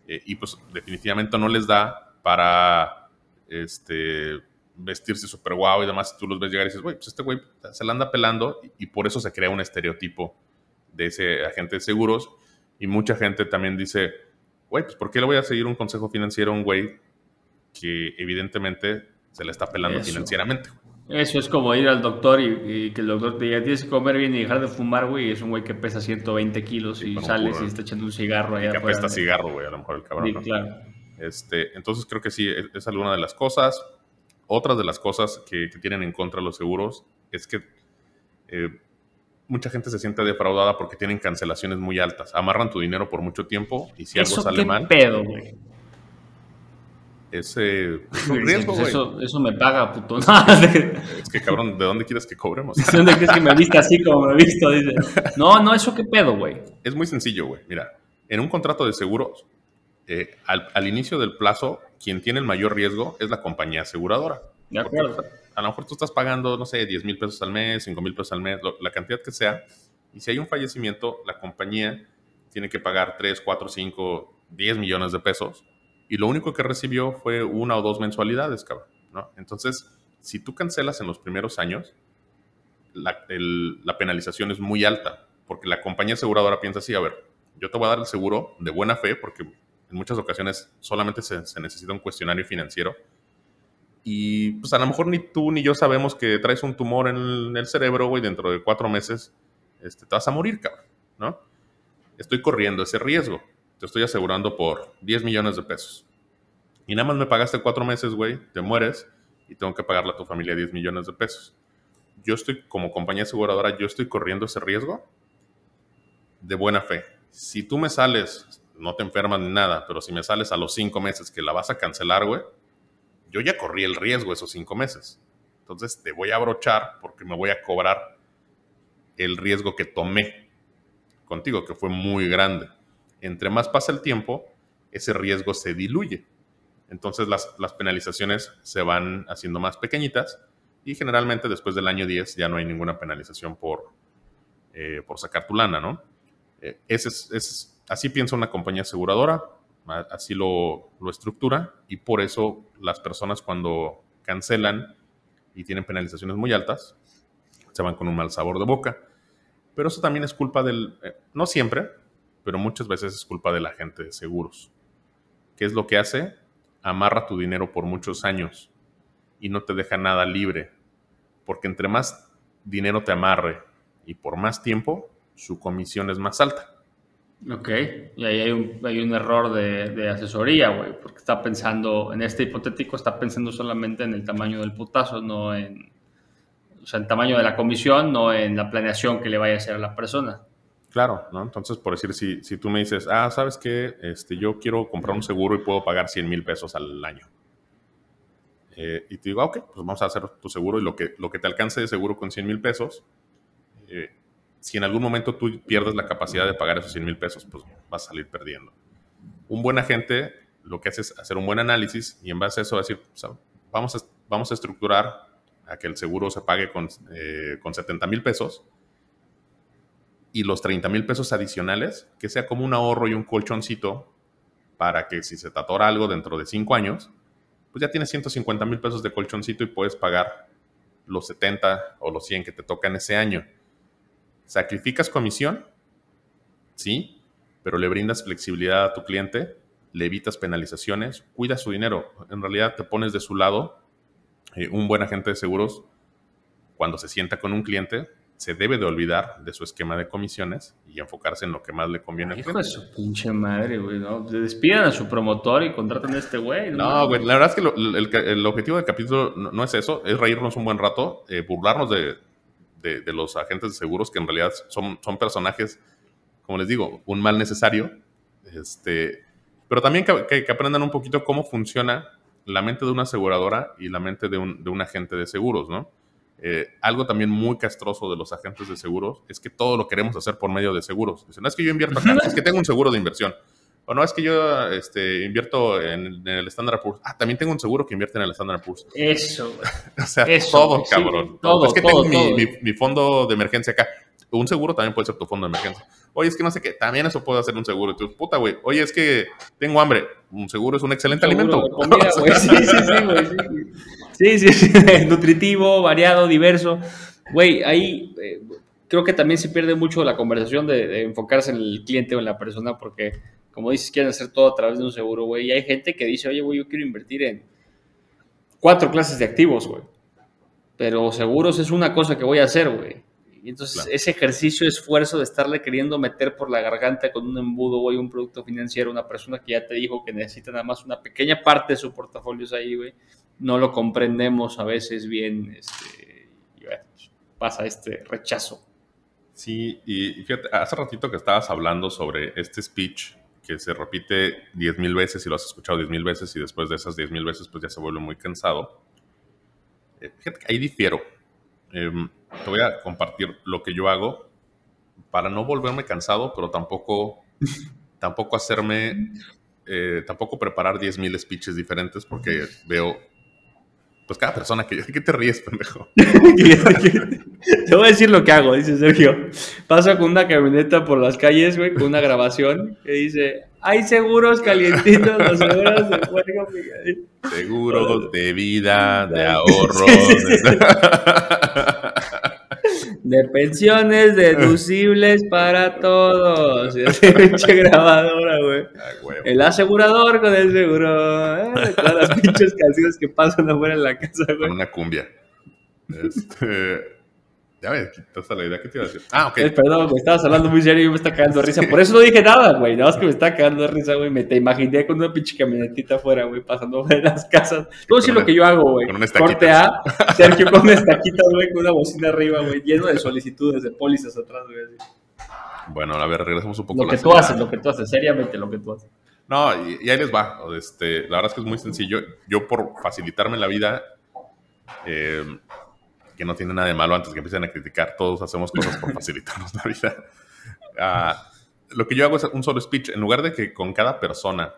eh, y pues definitivamente no les da para este, vestirse súper guau y demás, tú los ves llegar y dices, güey, pues este güey se la anda pelando y, por eso se crea un estereotipo de ese agente de seguros. Y mucha gente también dice, güey, pues ¿por qué le voy a seguir un consejo financiero a un güey que evidentemente se le está pelando financieramente? Eso es como ir al doctor y, que el doctor te diga, tienes que comer bien y dejar de fumar, güey. Es un güey que pesa 120 kilos y sales y está echando un cigarro allá. Que apesta cigarro, güey, a lo mejor el cabrón. Sí, claro. Este, entonces creo que sí, es, alguna de las cosas. Otras de las cosas que, tienen en contra los seguros es que eh, mucha gente se siente defraudada porque tienen cancelaciones muy altas. Amarran tu dinero por mucho tiempo y si algo sale mal. pedo, güey? Ese es un riesgo, pues eso, eso, me paga, puto. es que, cabrón, ¿de dónde quieres que cobremos? ¿De dónde quieres que me vista así como me he visto? Dice. No, no, eso qué pedo, güey. Es muy sencillo, güey. Mira, en un contrato de seguros, eh, al, inicio del plazo, quien tiene el mayor riesgo es la compañía aseguradora. De acuerdo. a lo mejor tú estás pagando, no sé, 10 mil pesos al mes, 5 mil pesos al mes, la cantidad que sea. Y si hay un fallecimiento, la compañía tiene que pagar 3, 4, 5, 10 millones de pesos. Y lo único que recibió fue una o dos mensualidades, cabrón. ¿no? Entonces, si tú cancelas en los primeros años, la, la penalización es muy alta. Porque la compañía aseguradora piensa así, a ver, yo te voy a dar el seguro de buena fe porque en muchas ocasiones solamente se, necesita un cuestionario financiero. Y pues a lo mejor ni tú ni yo sabemos que traes un tumor en el, cerebro, güey, dentro de cuatro meses este, te vas a morir, cabrón, ¿no? Estoy corriendo ese riesgo. Te estoy asegurando por 10 millones de pesos. Y nada más me pagaste cuatro meses, güey, te mueres y tengo que pagarle a tu familia 10 millones de pesos. Yo estoy, como compañía aseguradora, yo estoy corriendo ese riesgo de buena fe. Si tú me sales no te enfermas ni nada, pero si me sales a los cinco meses que la vas a cancelar, güey, yo ya corrí el riesgo esos cinco meses. Entonces te voy a abrochar porque me voy a cobrar el riesgo que tomé contigo, que fue muy grande. Entre más pasa el tiempo, ese riesgo se diluye. Entonces las, penalizaciones se van haciendo más pequeñitas y generalmente después del año 10 ya no hay ninguna penalización por, eh, por sacar tu lana, ¿no? Eh, ese es así piensa una compañía aseguradora, así lo, estructura y por eso las personas cuando cancelan y tienen penalizaciones muy altas, se van con un mal sabor de boca. Pero eso también es culpa del, eh, no siempre, pero muchas veces es culpa de la gente de seguros. ¿Qué es lo que hace? Amarra tu dinero por muchos años y no te deja nada libre. Porque entre más dinero te amarre y por más tiempo, su comisión es más alta. Ok, y ahí hay un, hay un error de, asesoría, güey, porque está pensando, en este hipotético, está pensando solamente en el tamaño del putazo, no en, o sea, el tamaño de la comisión, no en la planeación que le vaya a hacer a la persona. Claro, ¿no? Entonces, por decir, si, si tú me dices, ah, ¿sabes qué? Este, yo quiero comprar un seguro y puedo pagar 100 mil pesos al año. Eh, y te digo, ah, ok, pues vamos a hacer tu seguro y lo que, lo que te alcance de seguro con 100 mil pesos, eh, si en algún momento tú pierdes la capacidad de pagar esos 100 mil pesos, pues vas a salir perdiendo. Un buen agente lo que hace es hacer un buen análisis y en base a eso decir, vamos, a, vamos a estructurar a que el seguro se pague con, eh, con 70 mil pesos y los 30 mil pesos adicionales, que sea como un ahorro y un colchoncito para que si se te atora algo dentro de 5 años, pues ya tienes 150 mil pesos de colchoncito y puedes pagar los 70 o los 100 que te tocan ese año. Sacrificas comisión, sí, pero le brindas flexibilidad a tu cliente, le evitas penalizaciones, cuidas su dinero. En realidad te pones de su lado. Eh, un buen agente de seguros, cuando se sienta con un cliente, se debe de olvidar de su esquema de comisiones y enfocarse en lo que más le conviene cliente. de su pinche madre, güey, ¿no? Despidan a su promotor y contratan a este güey. No, güey, la verdad es que el, objetivo del capítulo no, es eso, es reírnos un buen rato, eh, burlarnos de, de, los agentes de seguros, que en realidad son, son personajes, como les digo, un mal necesario. Este, pero también que, que, aprendan un poquito cómo funciona la mente de una aseguradora y la mente de un, de un agente de seguros, ¿no? Eh, algo también muy castroso de los agentes de seguros es que todo lo queremos hacer por medio de seguros. Dicen, no es que yo invierto acá, es que tengo un seguro de inversión. O no, es que yo este, invierto en, el Standard Poor's. Ah, también tengo un seguro que invierte en el Standard Poor's. Eso. o sea, todo, cabrón. todo, es que tengo mi, mi, fondo de emergencia acá. Un seguro también puede ser tu fondo de emergencia. Oye, es que no sé qué, también eso puede hacer un seguro. Y tú, puta, güey. Oye, es que tengo hambre. Un seguro es un excelente alimento. sí, sí, sí, güey. Sí, sí, nutritivo, variado, diverso. Güey, ahí eh, creo que también se pierde mucho la conversación de, enfocarse en el cliente o en la persona porque, como dices, quieren hacer todo a través de un seguro, güey. Y hay gente que dice, oye, güey, yo quiero invertir en cuatro clases de activos, güey. Pero seguros es una cosa que voy a hacer, güey. Y entonces ese ejercicio esfuerzo de estarle queriendo meter por la garganta con un embudo o un producto financiero, una persona que ya te dijo que necesita nada más una pequeña parte de su portafolio ahí, güey, no lo comprendemos a veces bien, este, y pasa este rechazo. Sí, y fíjate, hace ratito que estabas hablando sobre este speech que se repite 10 mil veces y lo has escuchado 10 mil veces y después de esas 10 mil veces pues ya se vuelve muy cansado. Eh, fíjate ahí difiero. Em, te voy a compartir lo que yo hago para no volverme cansado, pero tampoco, tampoco hacerme, eh, tampoco preparar 10.000 speeches diferentes porque veo, pues cada persona que... ¿Qué te ríes, pendejo? te voy a decir lo que hago, dice Sergio. Paso con una camioneta por las calles, güey, con una grabación que dice, hay seguros calientitos, los seguros de juego, Seguros de vida, de ahorro. De pensiones deducibles para todos. pinche grabadora, güey. El asegurador con el seguro. ¿eh? Todas las pinches canciones que pasan afuera en la casa, güey. Con una cumbia. Este. Ya me quitaste la idea que te iba a decir. Ah, ok. Eh, perdón, me estabas hablando muy serio y me está cagando de risa. Por eso no dije nada, güey. Nada más que me está cagando de risa, güey. Me te imaginé con una pinche camionetita afuera, güey, pasando por las casas. Todo decir lo que yo hago, güey. Con una Corte A, Sergio con una estaquita, güey, con una bocina arriba, güey, lleno de solicitudes, de pólizas atrás, güey. Bueno, a ver, regresamos un poco. Lo que tú haces, lo que tú haces, seriamente lo que tú haces. No, y, ahí les va. Este, la verdad es que es muy sencillo. Yo, por facilitarme la vida, eh, que no tiene nada de malo antes que empiecen a criticar. Todos hacemos cosas por facilitarnos la vida. Ah, lo que yo hago es un solo speech. En lugar de que con cada persona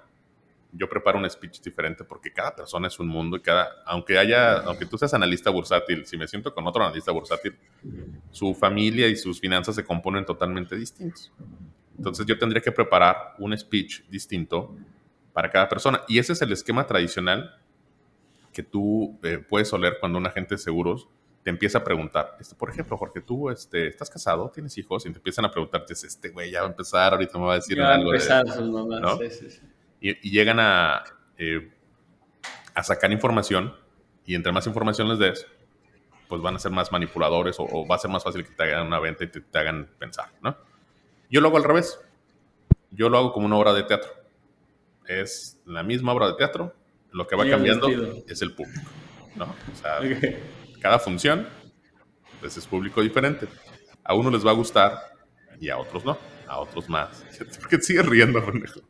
yo preparo un speech diferente, porque cada persona es un mundo y cada, aunque haya, aunque tú seas analista bursátil, si me siento con otro analista bursátil, su familia y sus finanzas se componen totalmente distintos. Entonces yo tendría que preparar un speech distinto para cada persona. Y ese es el esquema tradicional que tú eh, puedes oler cuando un agente de seguros te empieza a preguntar, este, por ejemplo, Jorge, tú este, estás casado, tienes hijos, y te empiezan a preguntarte, este güey ya va a empezar, ahorita me va a decir algo. Y, llegan a, eh, a sacar información, y entre más información les des, pues van a ser más manipuladores o, va a ser más fácil que te hagan una venta y te, hagan pensar, ¿no? Yo lo hago al revés. Yo lo hago como una obra de teatro. Es la misma obra de teatro, lo que va cambiando es el público, ¿no? O sea, cada función, pues es público diferente. A uno les va a gustar y a otros no. A otros más. ¿Por qué sigues riendo, pendejo?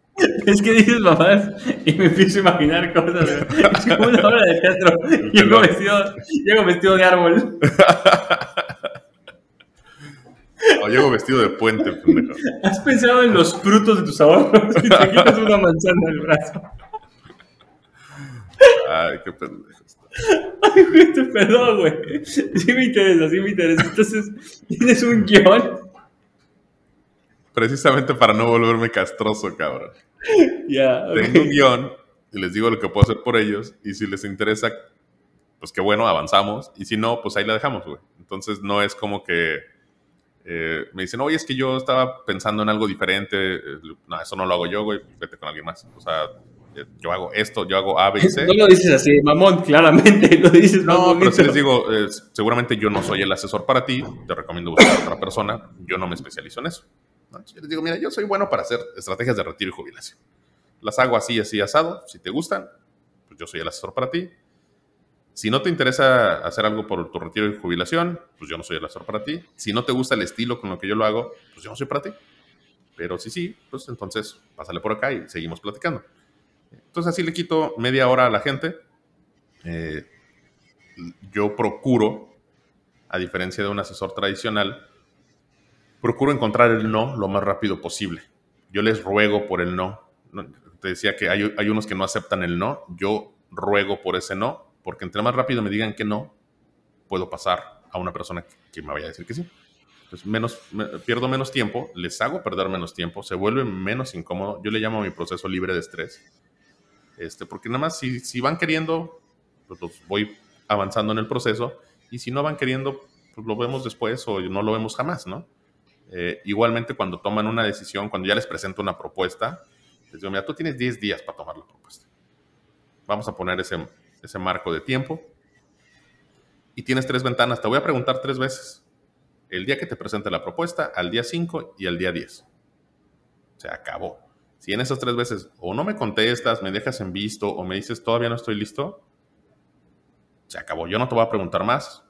Es que dices mamás y me empiezo a imaginar cosas. Es como una obra de teatro. Llego vestido, llego vestido de árbol. O llego vestido de puente, pendejo. ¿Has pensado en los frutos de tus ahorros? Si te quitas una manzana del brazo. Ay, qué pendejo. Güey, perdón, güey. Sí me interesa, sí me interesa. Entonces, ¿tienes un guion? Precisamente para no volverme castroso, cabrón. Ya. Tengo un guion y les digo lo que puedo hacer por ellos. Y si les interesa, pues qué bueno, avanzamos. Y si no, pues ahí la dejamos, güey. Entonces no es como que eh, me dicen, oye, es que yo estaba pensando en algo diferente. Eh, no, eso no lo hago yo, güey. Vete con alguien más. O sea, yo hago esto, yo hago A, B y C. No lo dices así, mamón, claramente, lo dices No, pero si les digo, seguramente yo no soy el asesor para ti, te recomiendo buscar a otra persona, yo no me especializo en eso. Yo les digo, mira, yo soy bueno para hacer estrategias de retiro y jubilación. Las hago así, así, asado, si te gustan, pues yo soy el asesor para ti. Si no te interesa hacer algo por tu retiro y jubilación, pues yo no soy el asesor para ti. Si no te gusta el estilo con lo que yo lo hago, pues yo no soy para ti. Pero si sí, pues entonces pásale por acá y seguimos platicando. Entonces así le quito media hora a la gente. Eh, yo procuro, a diferencia de un asesor tradicional, procuro encontrar el no lo más rápido posible. Yo les ruego por el no. Te decía que hay, unos que no aceptan el no. Yo ruego por ese no, porque entre más rápido me digan que no, puedo pasar a una persona que, me vaya a decir que sí. Menos, pierdo menos tiempo, les hago perder menos tiempo, se vuelve menos incómodo. Yo le llamo a mi proceso libre de estrés este, porque nada más si, van queriendo, pues los voy avanzando en el proceso y si no van queriendo, pues lo vemos después o no lo vemos jamás, ¿no? Eh, igualmente cuando toman una decisión, cuando ya les presento una propuesta, les digo, mira, tú tienes 10 días para tomar la propuesta. Vamos a poner ese, ese marco de tiempo y tienes tres ventanas. Te voy a preguntar tres veces. El día que te presente la propuesta, al día 5 y al día 10. Se acabó. Si en esas tres veces o no me contestas, me dejas en visto o me dices todavía no estoy listo, se acabó. Yo no te voy a preguntar más.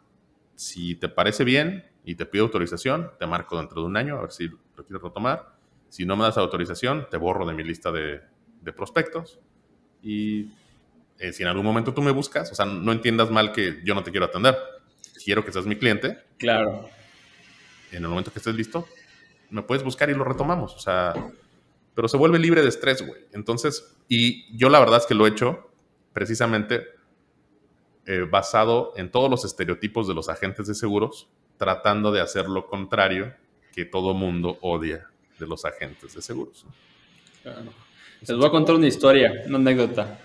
Si te parece bien y te pido autorización, te marco dentro de un año a ver si lo quieres retomar. Si no me das autorización, te borro de mi lista de, prospectos. Y eh, si en algún momento tú me buscas, o sea, no entiendas mal que yo no te quiero atender. Quiero que seas mi cliente. Claro. En el momento que estés listo, me puedes buscar y lo retomamos. O sea, pero se vuelve libre de estrés, güey. Entonces, y yo la verdad es que lo he hecho precisamente eh, basado en todos los estereotipos de los agentes de seguros, tratando de hacer lo contrario que todo mundo odia de los agentes de seguros. Claro. Les voy a contar una historia, una anécdota.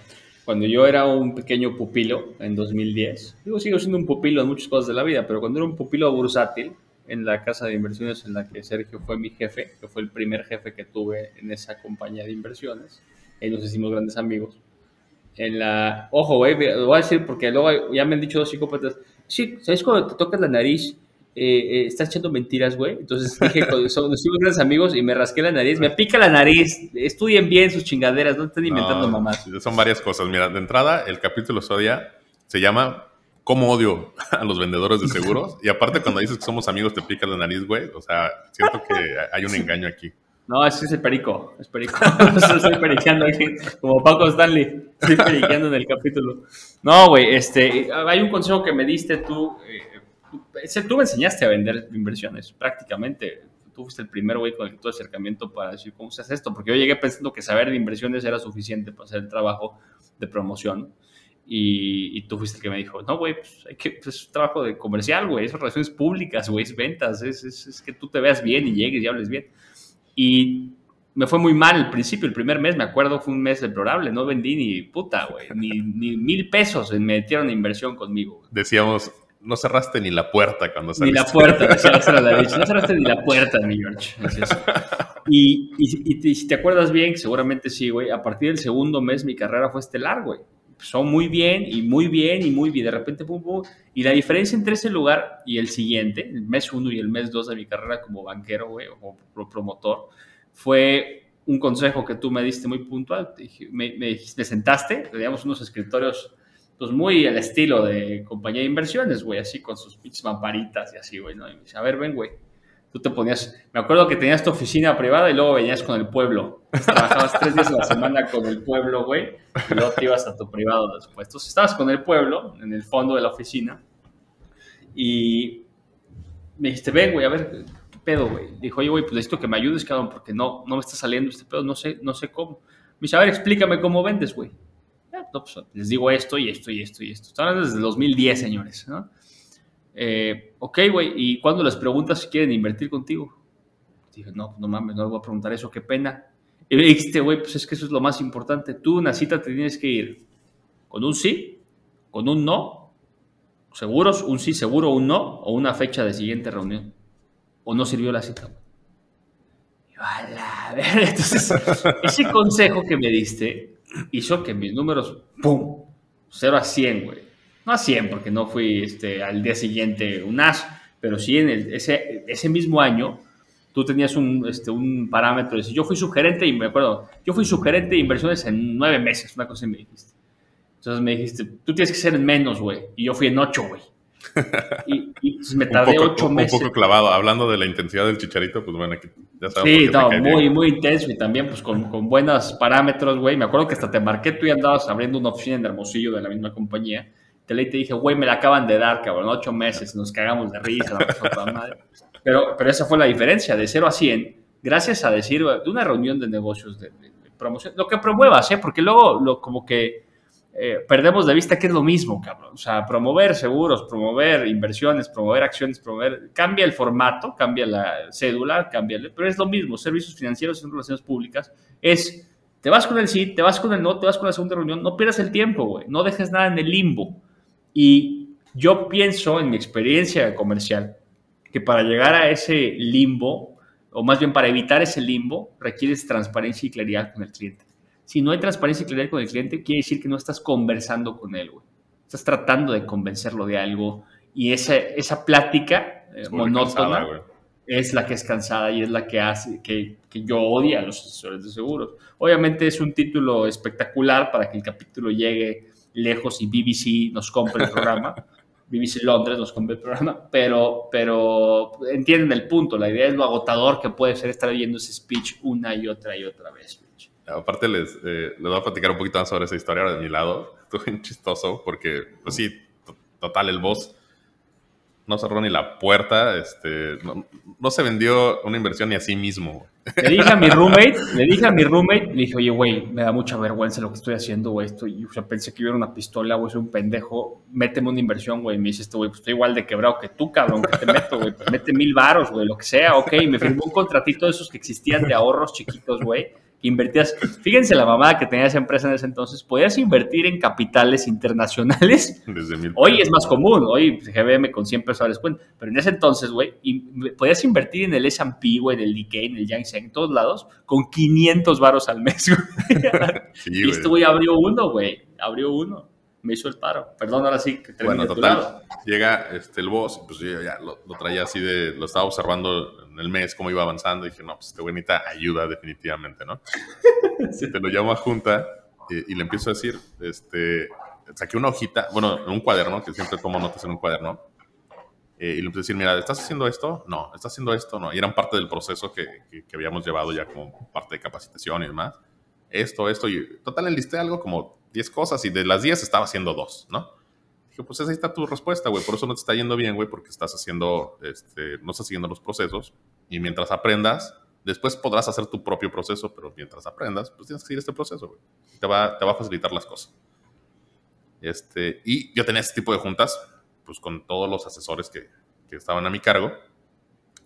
Cuando yo era un pequeño pupilo en 2010, digo, sigo siendo un pupilo en muchas cosas de la vida, pero cuando era un pupilo bursátil, en la casa de inversiones en la que Sergio fue mi jefe, que fue el primer jefe que tuve en esa compañía de inversiones. Y nos hicimos grandes amigos. En la, ojo, güey, lo voy a decir porque luego ya me han dicho dos psicópatas, sí, ¿sabes cuando te tocas la nariz? Eh, eh, estás echando mentiras, güey. Entonces dije, somos grandes amigos y me rasqué la nariz, me pica la nariz. Estudien bien sus chingaderas, no estén inventando mamás. Son varias cosas. Mira, de entrada, el capítulo Sodia se llama cómo odio a los vendedores de seguros. Y aparte, cuando dices que somos amigos, te pica la nariz, güey. O sea, siento que hay un engaño aquí. No, ese es el perico. Es perico. Estoy periqueando aquí. Como Paco Stanley. Estoy periqueando en el capítulo. No, güey. Este, hay un consejo que me diste tú. Eh, tú me enseñaste a vender inversiones, prácticamente. Tú fuiste el primer güey con el que tuve acercamiento para decir cómo se hace esto. Porque yo llegué pensando que saber de inversiones era suficiente para hacer el trabajo de promoción. Y, tú fuiste el que me dijo, no, güey, pues, hay que, pues, es trabajo de comercial, güey, es relaciones públicas, güey, es ventas, es, es, que tú te veas bien y llegues y hables bien. Y me fue muy mal el principio, el primer mes, me acuerdo, fue un mes deplorable, no vendí ni puta, güey, ni, ni, mil pesos me metieron en inversión conmigo. Decíamos, no cerraste ni la puerta cuando saliste. Ni la puerta, decía la no cerraste ni la puerta, mi George. Y, y, y, si te acuerdas bien, seguramente sí, güey, a partir del segundo mes mi carrera fue estelar, güey son muy bien y muy bien y muy bien. De repente, pum, pum. Y la diferencia entre ese lugar y el siguiente, el mes 1 y el mes 2 de mi carrera como banquero, güey, o promotor, fue un consejo que tú me diste muy puntual. Me, me, sentaste, teníamos unos escritorios pues muy al estilo de compañía de inversiones, güey, así con sus pinches mamparitas y así, güey, ¿no? Y me dice, a ver, ven, güey, tú te ponías, me acuerdo que tenías tu oficina privada y luego venías con el pueblo. Trabajabas tres días a la semana con el pueblo, güey, y luego te ibas a tu privado después. Entonces estabas con el pueblo en el fondo de la oficina y me dijiste, ven, güey, a ver, ¿qué pedo, güey? Dijo, oye, güey, pues necesito que me ayudes, cabrón, porque no, no me está saliendo este pedo, no sé, no sé cómo. Me dice, a ver, explícame cómo vendes, güey. No, pues les digo esto y esto y esto y esto. Estaban desde 2010, señores, ¿no? Eh, ok, güey, ¿y cuando les preguntas si quieren invertir contigo? Dije, no, no mames, no les voy a preguntar eso, qué pena. Y me dijiste, güey, pues es que eso es lo más importante. Tú una cita te tienes que ir con un sí, con un no, seguros, un sí seguro, un no, o una fecha de siguiente reunión. O no sirvió la cita. Y a ver, entonces, ese consejo que me diste hizo que mis números, ¡pum! 0 a 100, güey no a 100 porque no fui este, al día siguiente un as, pero sí en ese, ese mismo año tú tenías un, este, un parámetro. De, yo fui sugerente, y me acuerdo, yo fui sugerente de inversiones en nueve meses, una cosa me dijiste. Entonces me dijiste, tú tienes que ser en menos, güey. Y yo fui en ocho, güey. Y, y pues, me tardé ocho meses. Un poco clavado. Hablando de la intensidad del chicharito, pues bueno, aquí ya sabes. Sí, no, muy, muy intenso y también pues con, con buenos parámetros, güey. Me acuerdo que hasta te marqué, tú ya andabas abriendo una oficina en Hermosillo de la misma compañía te leí te dije, güey, me la acaban de dar, cabrón, ocho meses, nos cagamos de risa, madre. Pero, pero esa fue la diferencia, de 0 a 100, gracias a decir, de una reunión de negocios, de, promoción, lo que promuevas, ¿eh? Porque luego, lo, como que eh, perdemos de vista que es lo mismo, cabrón. O sea, promover seguros, promover inversiones, promover acciones, promover, cambia el formato, cambia la cédula, cambia, pero es lo mismo, servicios financieros y relaciones públicas, es... Te vas con el sí, te vas con el no, te vas con la segunda reunión, no pierdas el tiempo, güey. No dejes nada en el limbo. Y Yo pienso en mi experiencia comercial que para llegar a ese limbo, o más bien para evitar ese limbo, requieres transparencia y claridad con el cliente. Si no hay transparencia y claridad con el cliente, quiere decir que no estás conversando con él, güey. Estás tratando de convencerlo de algo y esa, esa plática eh, monótona es la que es cansada y es la que hace que, que, yo odie a los asesores de seguros. Obviamente es un título espectacular para que el capítulo llegue lejos y BBC nos compre el programa. BBC Londres nos compre el programa, pero, pero entienden el punto. La idea es lo agotador que puede ser estar viendo ese speech una y otra y otra vez. Aparte, les, eh, les voy a platicar un poquito más sobre esa historia de mi lado. Estuvo bien chistoso porque, pues sí, total, el boss no cerró ni la puerta, este, no, se vendió una inversión ni a sí mismo. Le dije a mi roommate, le dije a mi roommate, le dije, oye, güey, me da mucha vergüenza lo que estoy haciendo, güey, esto, y, o sea, pensé que iba a una pistola, güey, soy un pendejo, méteme una inversión, güey, me dice este güey, pues estoy igual de quebrado que tú, cabrón, que te meto, güey, mete mil varos, güey, lo que sea, ok, me firmó un contratito de esos que existían de ahorros chiquitos, güey, invertías, fíjense la mamada que tenía esa empresa en ese entonces, podías invertir en capitales internacionales. hoy es más común, hoy GBM con 100 pesos a descuento, pero en ese entonces, güey, podías invertir en el S&P, güey, en el Nikkei, en el Yang en todos lados, con 500 varos al mes, güey. y este güey abrió uno, güey, abrió uno me hizo el paro. Perdón, ahora sí que Bueno, total. Llega este, el boss, pues yo ya lo, traía así de. Lo estaba observando en el mes, cómo iba avanzando. Y dije, no, pues este güey ayuda definitivamente, ¿no? Te lo llamo a junta y, le empiezo a decir, este. Saqué una hojita, bueno, en un cuaderno, que siempre tomo notas en un cuaderno. Eh, y le empecé a decir, mira, ¿estás haciendo esto? No, ¿estás haciendo esto? No. Y eran parte del proceso que, que, que habíamos llevado ya como parte de capacitación y demás. Esto, esto. Y total, enlisté algo como 10 cosas y de las 10 estaba haciendo dos, ¿no? Dije, pues ahí está tu respuesta, güey. Por eso no te está yendo bien, güey, porque estás haciendo, este, no estás siguiendo los procesos. Y mientras aprendas, después podrás hacer tu propio proceso, pero mientras aprendas, pues tienes que seguir este proceso, güey. Te va, te va a facilitar las cosas. Este, y yo tenía este tipo de juntas, pues con todos los asesores que, que estaban a mi cargo.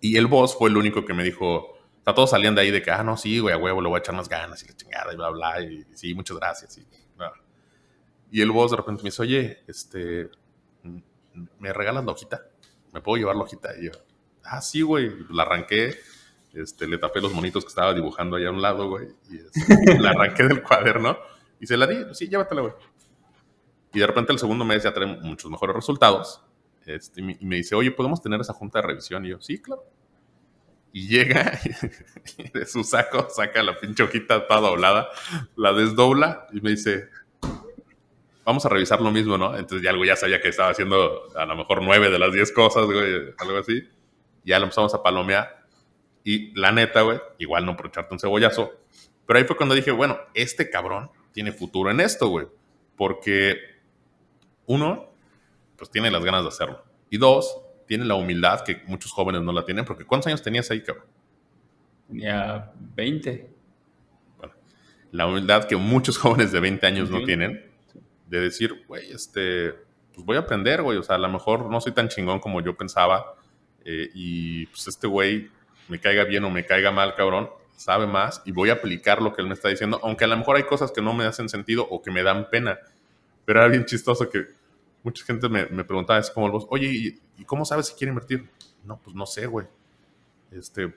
Y el boss fue el único que me dijo, o sea, todos salían de ahí de que, ah, no, sí, güey, a huevo, le voy a echar más ganas y la chingada y bla, bla, y sí, muchas gracias. Y, y el boss de repente me dice, oye, este, ¿me regalas la hojita? ¿Me puedo llevar la hojita? Y yo, ah, sí, güey. La arranqué, este, le tapé los monitos que estaba dibujando allá a un lado, güey. Y este, la arranqué del cuaderno y se la di, sí, llévatela, güey. Y de repente el segundo mes ya trae muchos mejores resultados. Este, y me dice, oye, ¿podemos tener esa junta de revisión? Y yo, sí, claro. Y llega de su saco saca la pinche hojita toda doblada, la desdobla y me dice, vamos a revisar lo mismo, ¿no? Entonces ya algo ya sabía que estaba haciendo a lo mejor nueve de las diez cosas, güey, algo así. Ya lo empezamos a palomear. Y la neta, güey, igual no por echarte un cebollazo, pero ahí fue cuando dije, bueno, este cabrón tiene futuro en esto, güey. Porque uno, pues tiene las ganas de hacerlo. Y dos, tiene la humildad que muchos jóvenes no la tienen. Porque ¿cuántos años tenías ahí, cabrón? Tenía 20. Bueno, la humildad que muchos jóvenes de 20 años no tienen de decir, güey, este, pues voy a aprender, güey, o sea, a lo mejor no soy tan chingón como yo pensaba eh, y pues este güey me caiga bien o me caiga mal, cabrón, sabe más y voy a aplicar lo que él me está diciendo, aunque a lo mejor hay cosas que no me hacen sentido o que me dan pena, pero era bien chistoso que mucha gente me, me preguntaba, es como vos, oye, ¿y, cómo sabes si quiere invertir? No, pues no sé, güey. Este,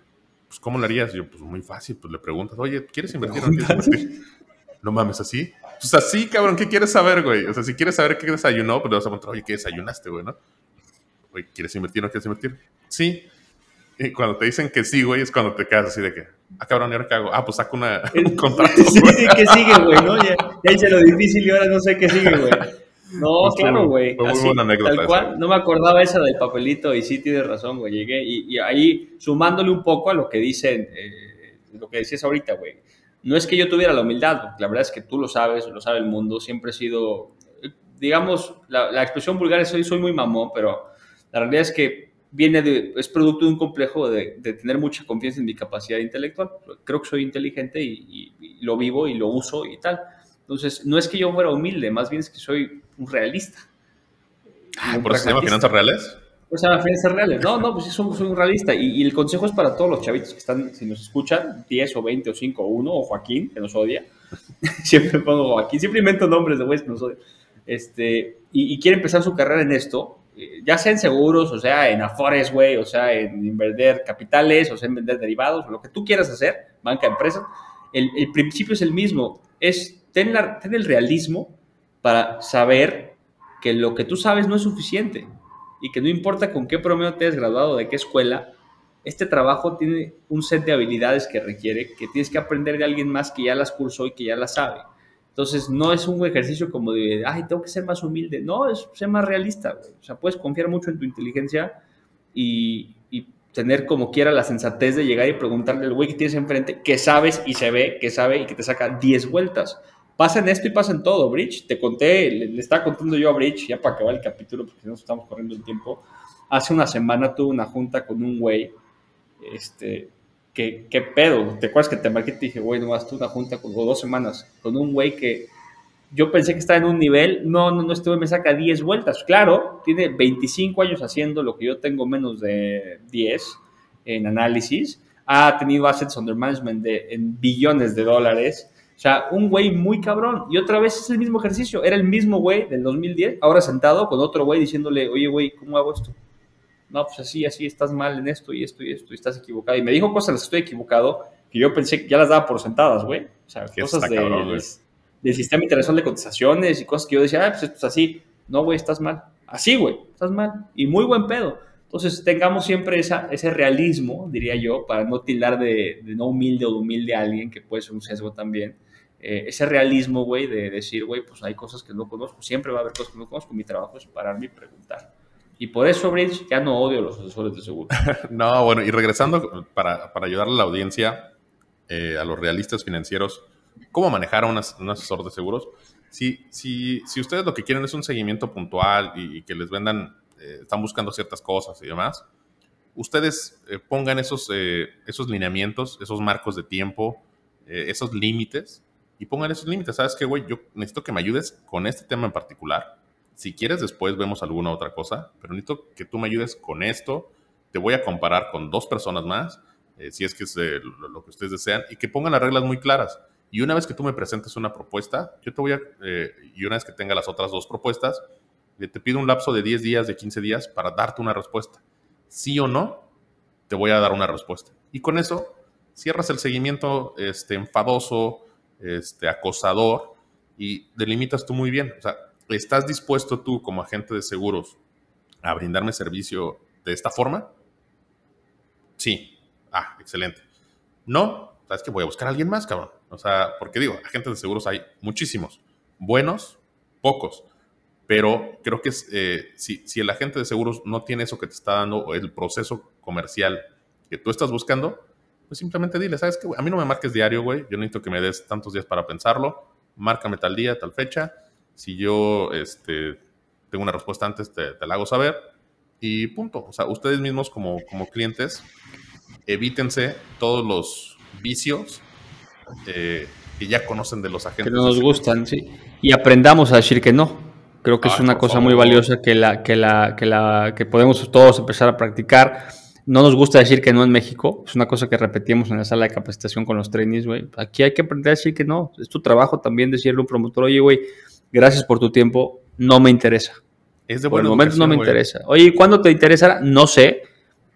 pues ¿cómo lo harías? yo, pues muy fácil, pues le preguntas, oye, ¿quieres invertir o no quieres invertir? No mames, ¿así? Pues así, cabrón, ¿qué quieres saber, güey? O sea, si quieres saber qué desayunó, pues le vas a preguntar, oye, ¿qué desayunaste, güey, no? Oye, ¿quieres invertir o no quieres invertir? Sí. Y cuando te dicen que sí, güey, es cuando te quedas así de que, ah, cabrón, ¿y ahora qué hago? Ah, pues saco una, un contrato. Sí, sí, ¿qué sigue, güey? ¿no? Ya, ya, hice lo difícil y ahora no sé qué sigue, güey. No, pues claro, güey. Fue muy buena anécdota. Tal cual, no me acordaba esa del papelito y sí tienes razón, güey. Llegué y, y, ahí sumándole un poco a lo que dicen, eh, lo que decías ahorita, güey no es que yo tuviera la humildad, porque la verdad es que tú lo sabes, lo sabe el mundo, siempre he sido, digamos, la, expresión vulgar es soy, soy muy mamón, pero la realidad es que viene de, es producto de un complejo de, tener mucha confianza en mi capacidad intelectual. Creo que soy inteligente y, lo vivo y lo uso y tal. Entonces, no es que yo fuera humilde, más bien es que soy un realista. ¿Por eso se llama finanzas reales? Pues a finanzas reales. No, no, pues sí, soy, un realista. Y, el consejo es para todos los chavitos que están, si nos escuchan, 10 o 20 o 5 o 1, o Joaquín, que nos odia. siempre pongo Joaquín, siempre invento nombres de güeyes que nos odian. Este, y, quiere empezar su carrera en esto, ya sea en seguros, o sea en afores, güey, o sea en invertir capitales, o sea en vender derivados, lo que tú quieras hacer, banca, empresa, el, principio es el mismo, es tener, tener el realismo para saber que lo que tú sabes no es suficiente y que no importa con qué promedio te has graduado, de qué escuela, este trabajo tiene un set de habilidades que requiere, que tienes que aprender de alguien más que ya las cursó y que ya las sabe. Entonces, no es un ejercicio como de, ay, tengo que ser más humilde. No, es ser más realista. O sea, puedes confiar mucho en tu inteligencia y, tener como quiera la sensatez de llegar y preguntarle al güey que tienes enfrente que sabes y se ve, que sabe y que te saca 10 vueltas. Pasa en esto y pasa en todo, Bridge. Te conté, le, estaba contando yo a Bridge, ya para acabar el capítulo, porque si no estamos corriendo el tiempo. Hace una semana tuve una junta con un güey este, ¿qué, qué pedo? ¿Te acuerdas que te marqué y te dije, güey, nomás tú una junta con, dos semanas con un güey que yo pensé que estaba en un nivel, no, no, no, este me saca 10 vueltas. Claro, tiene 25 años haciendo lo que yo tengo menos de 10 en análisis. Ha tenido assets under management de, en billones de dólares. O sea, un güey muy cabrón. Y otra vez es el mismo ejercicio. Era el mismo güey del 2010, ahora sentado con otro güey diciéndole, oye, güey, ¿cómo hago esto? no, pues así, así, estás mal en esto y esto y esto y estás equivocado. Y me dijo cosas las que estoy equivocado que yo pensé que ya las daba por sentadas, güey. O sea, cosas de, del sistema internacional de cotizaciones y cosas que yo decía, ah, pues esto es así. No, güey, estás mal. Así, güey, estás mal. Y muy buen pedo. Entonces, tengamos siempre esa, ese realismo, diría yo, para no tildar de, no humilde o de humilde a alguien, que puede ser un sesgo también. Eh, ese realismo, güey, de decir, güey, pues hay cosas que no conozco, siempre va a haber cosas que no conozco, mi trabajo es pararme y preguntar. Y por eso, Bridge, ya no odio a los asesores de seguro. no, bueno, y regresando para, para ayudarle a la audiencia, eh, a los realistas financieros, cómo manejar a un, asesor de seguros. Si, si, si, ustedes lo que quieren es un seguimiento puntual y, que les vendan, eh, están buscando ciertas cosas y demás, ustedes eh, pongan esos, esos lineamientos, esos marcos de tiempo, esos límites y pongan esos límites. ¿Sabes qué, güey? Yo necesito que me ayudes con este tema en particular si quieres, después vemos alguna otra cosa, pero necesito que tú me ayudes con esto. Te voy a comparar con dos personas más, eh, si es que es eh, lo, que ustedes desean, y que pongan las reglas muy claras. Y una vez que tú me presentes una propuesta, yo te voy a, eh, y una vez que tenga las otras dos propuestas, te pido un lapso de 10 días, de 15 días para darte una respuesta. Sí o no, te voy a dar una respuesta. Y con eso cierras el seguimiento este, enfadoso, este, acosador, y delimitas tú muy bien. O sea, ¿estás dispuesto tú como agente de seguros a brindarme servicio de esta forma? Sí. Ah, excelente. No, sabes que voy a buscar a alguien más, cabrón. O sea, porque digo, agentes de seguros hay muchísimos. Buenos, pocos. Pero creo que eh, si, si, el agente de seguros no tiene eso que te está dando o el proceso comercial que tú estás buscando, pues simplemente dile, ¿sabes qué? A mí no me marques diario, güey. Yo necesito que me des tantos días para pensarlo. Márcame tal día, tal fecha si yo este, tengo una respuesta antes, te, la hago saber y punto. O sea, ustedes mismos como, como clientes, evítense todos los vicios eh, que ya conocen de los agentes. Que no nos gustan, sí. Y aprendamos a decir que no. Creo que es una cosa muy valiosa que, la, que, la, que, la, que podemos todos empezar a practicar. No nos gusta decir que no en México. Es una cosa que repetimos en la sala de capacitación con los trainees, güey. Aquí hay que aprender a decir que no. Es tu trabajo también decirle a un promotor, oye, güey, gracias por tu tiempo, no me interesa. Es de por el momento no me interesa. Oye, ¿cuándo te interesará? No sé.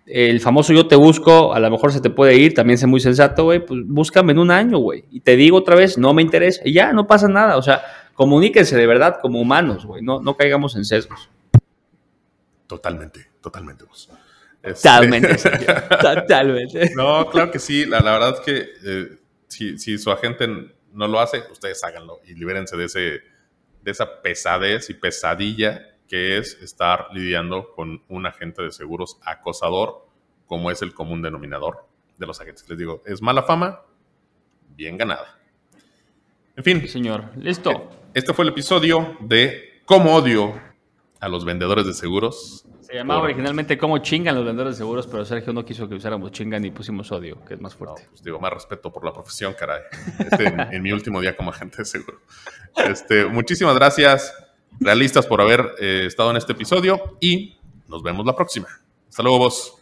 El famoso yo te busco, a lo mejor se te puede ir, también sé muy sensato, güey, pues búscame en un año, güey. Y te digo otra vez, no me interesa. Y ya, no pasa nada. O sea, comuníquense de verdad como humanos, güey. No, no caigamos en sesgos. Totalmente, totalmente. Este, totalmente, totalmente. No, claro que sí. La, verdad es que eh, si, si su agente no lo hace, ustedes háganlo y libérense de ese de esa pesadez y pesadilla que es estar lidiando con un agente de seguros acosador, como es el común denominador de los agentes. Les digo, es mala fama, bien ganada. En fin. señor. Listo. Este fue el episodio de Cómo odio a los vendedores de seguros. Se llamaba originalmente Cómo chingan los vendedores de seguros, pero Sergio no quiso que usáramos chingan y pusimos odio, que es más fuerte. pues digo, más respeto por la profesión, caray. Este, en, mi último día como agente de seguro. Este, muchísimas gracias, realistas, por haber eh, estado en este episodio y nos vemos la próxima. Hasta luego, vos.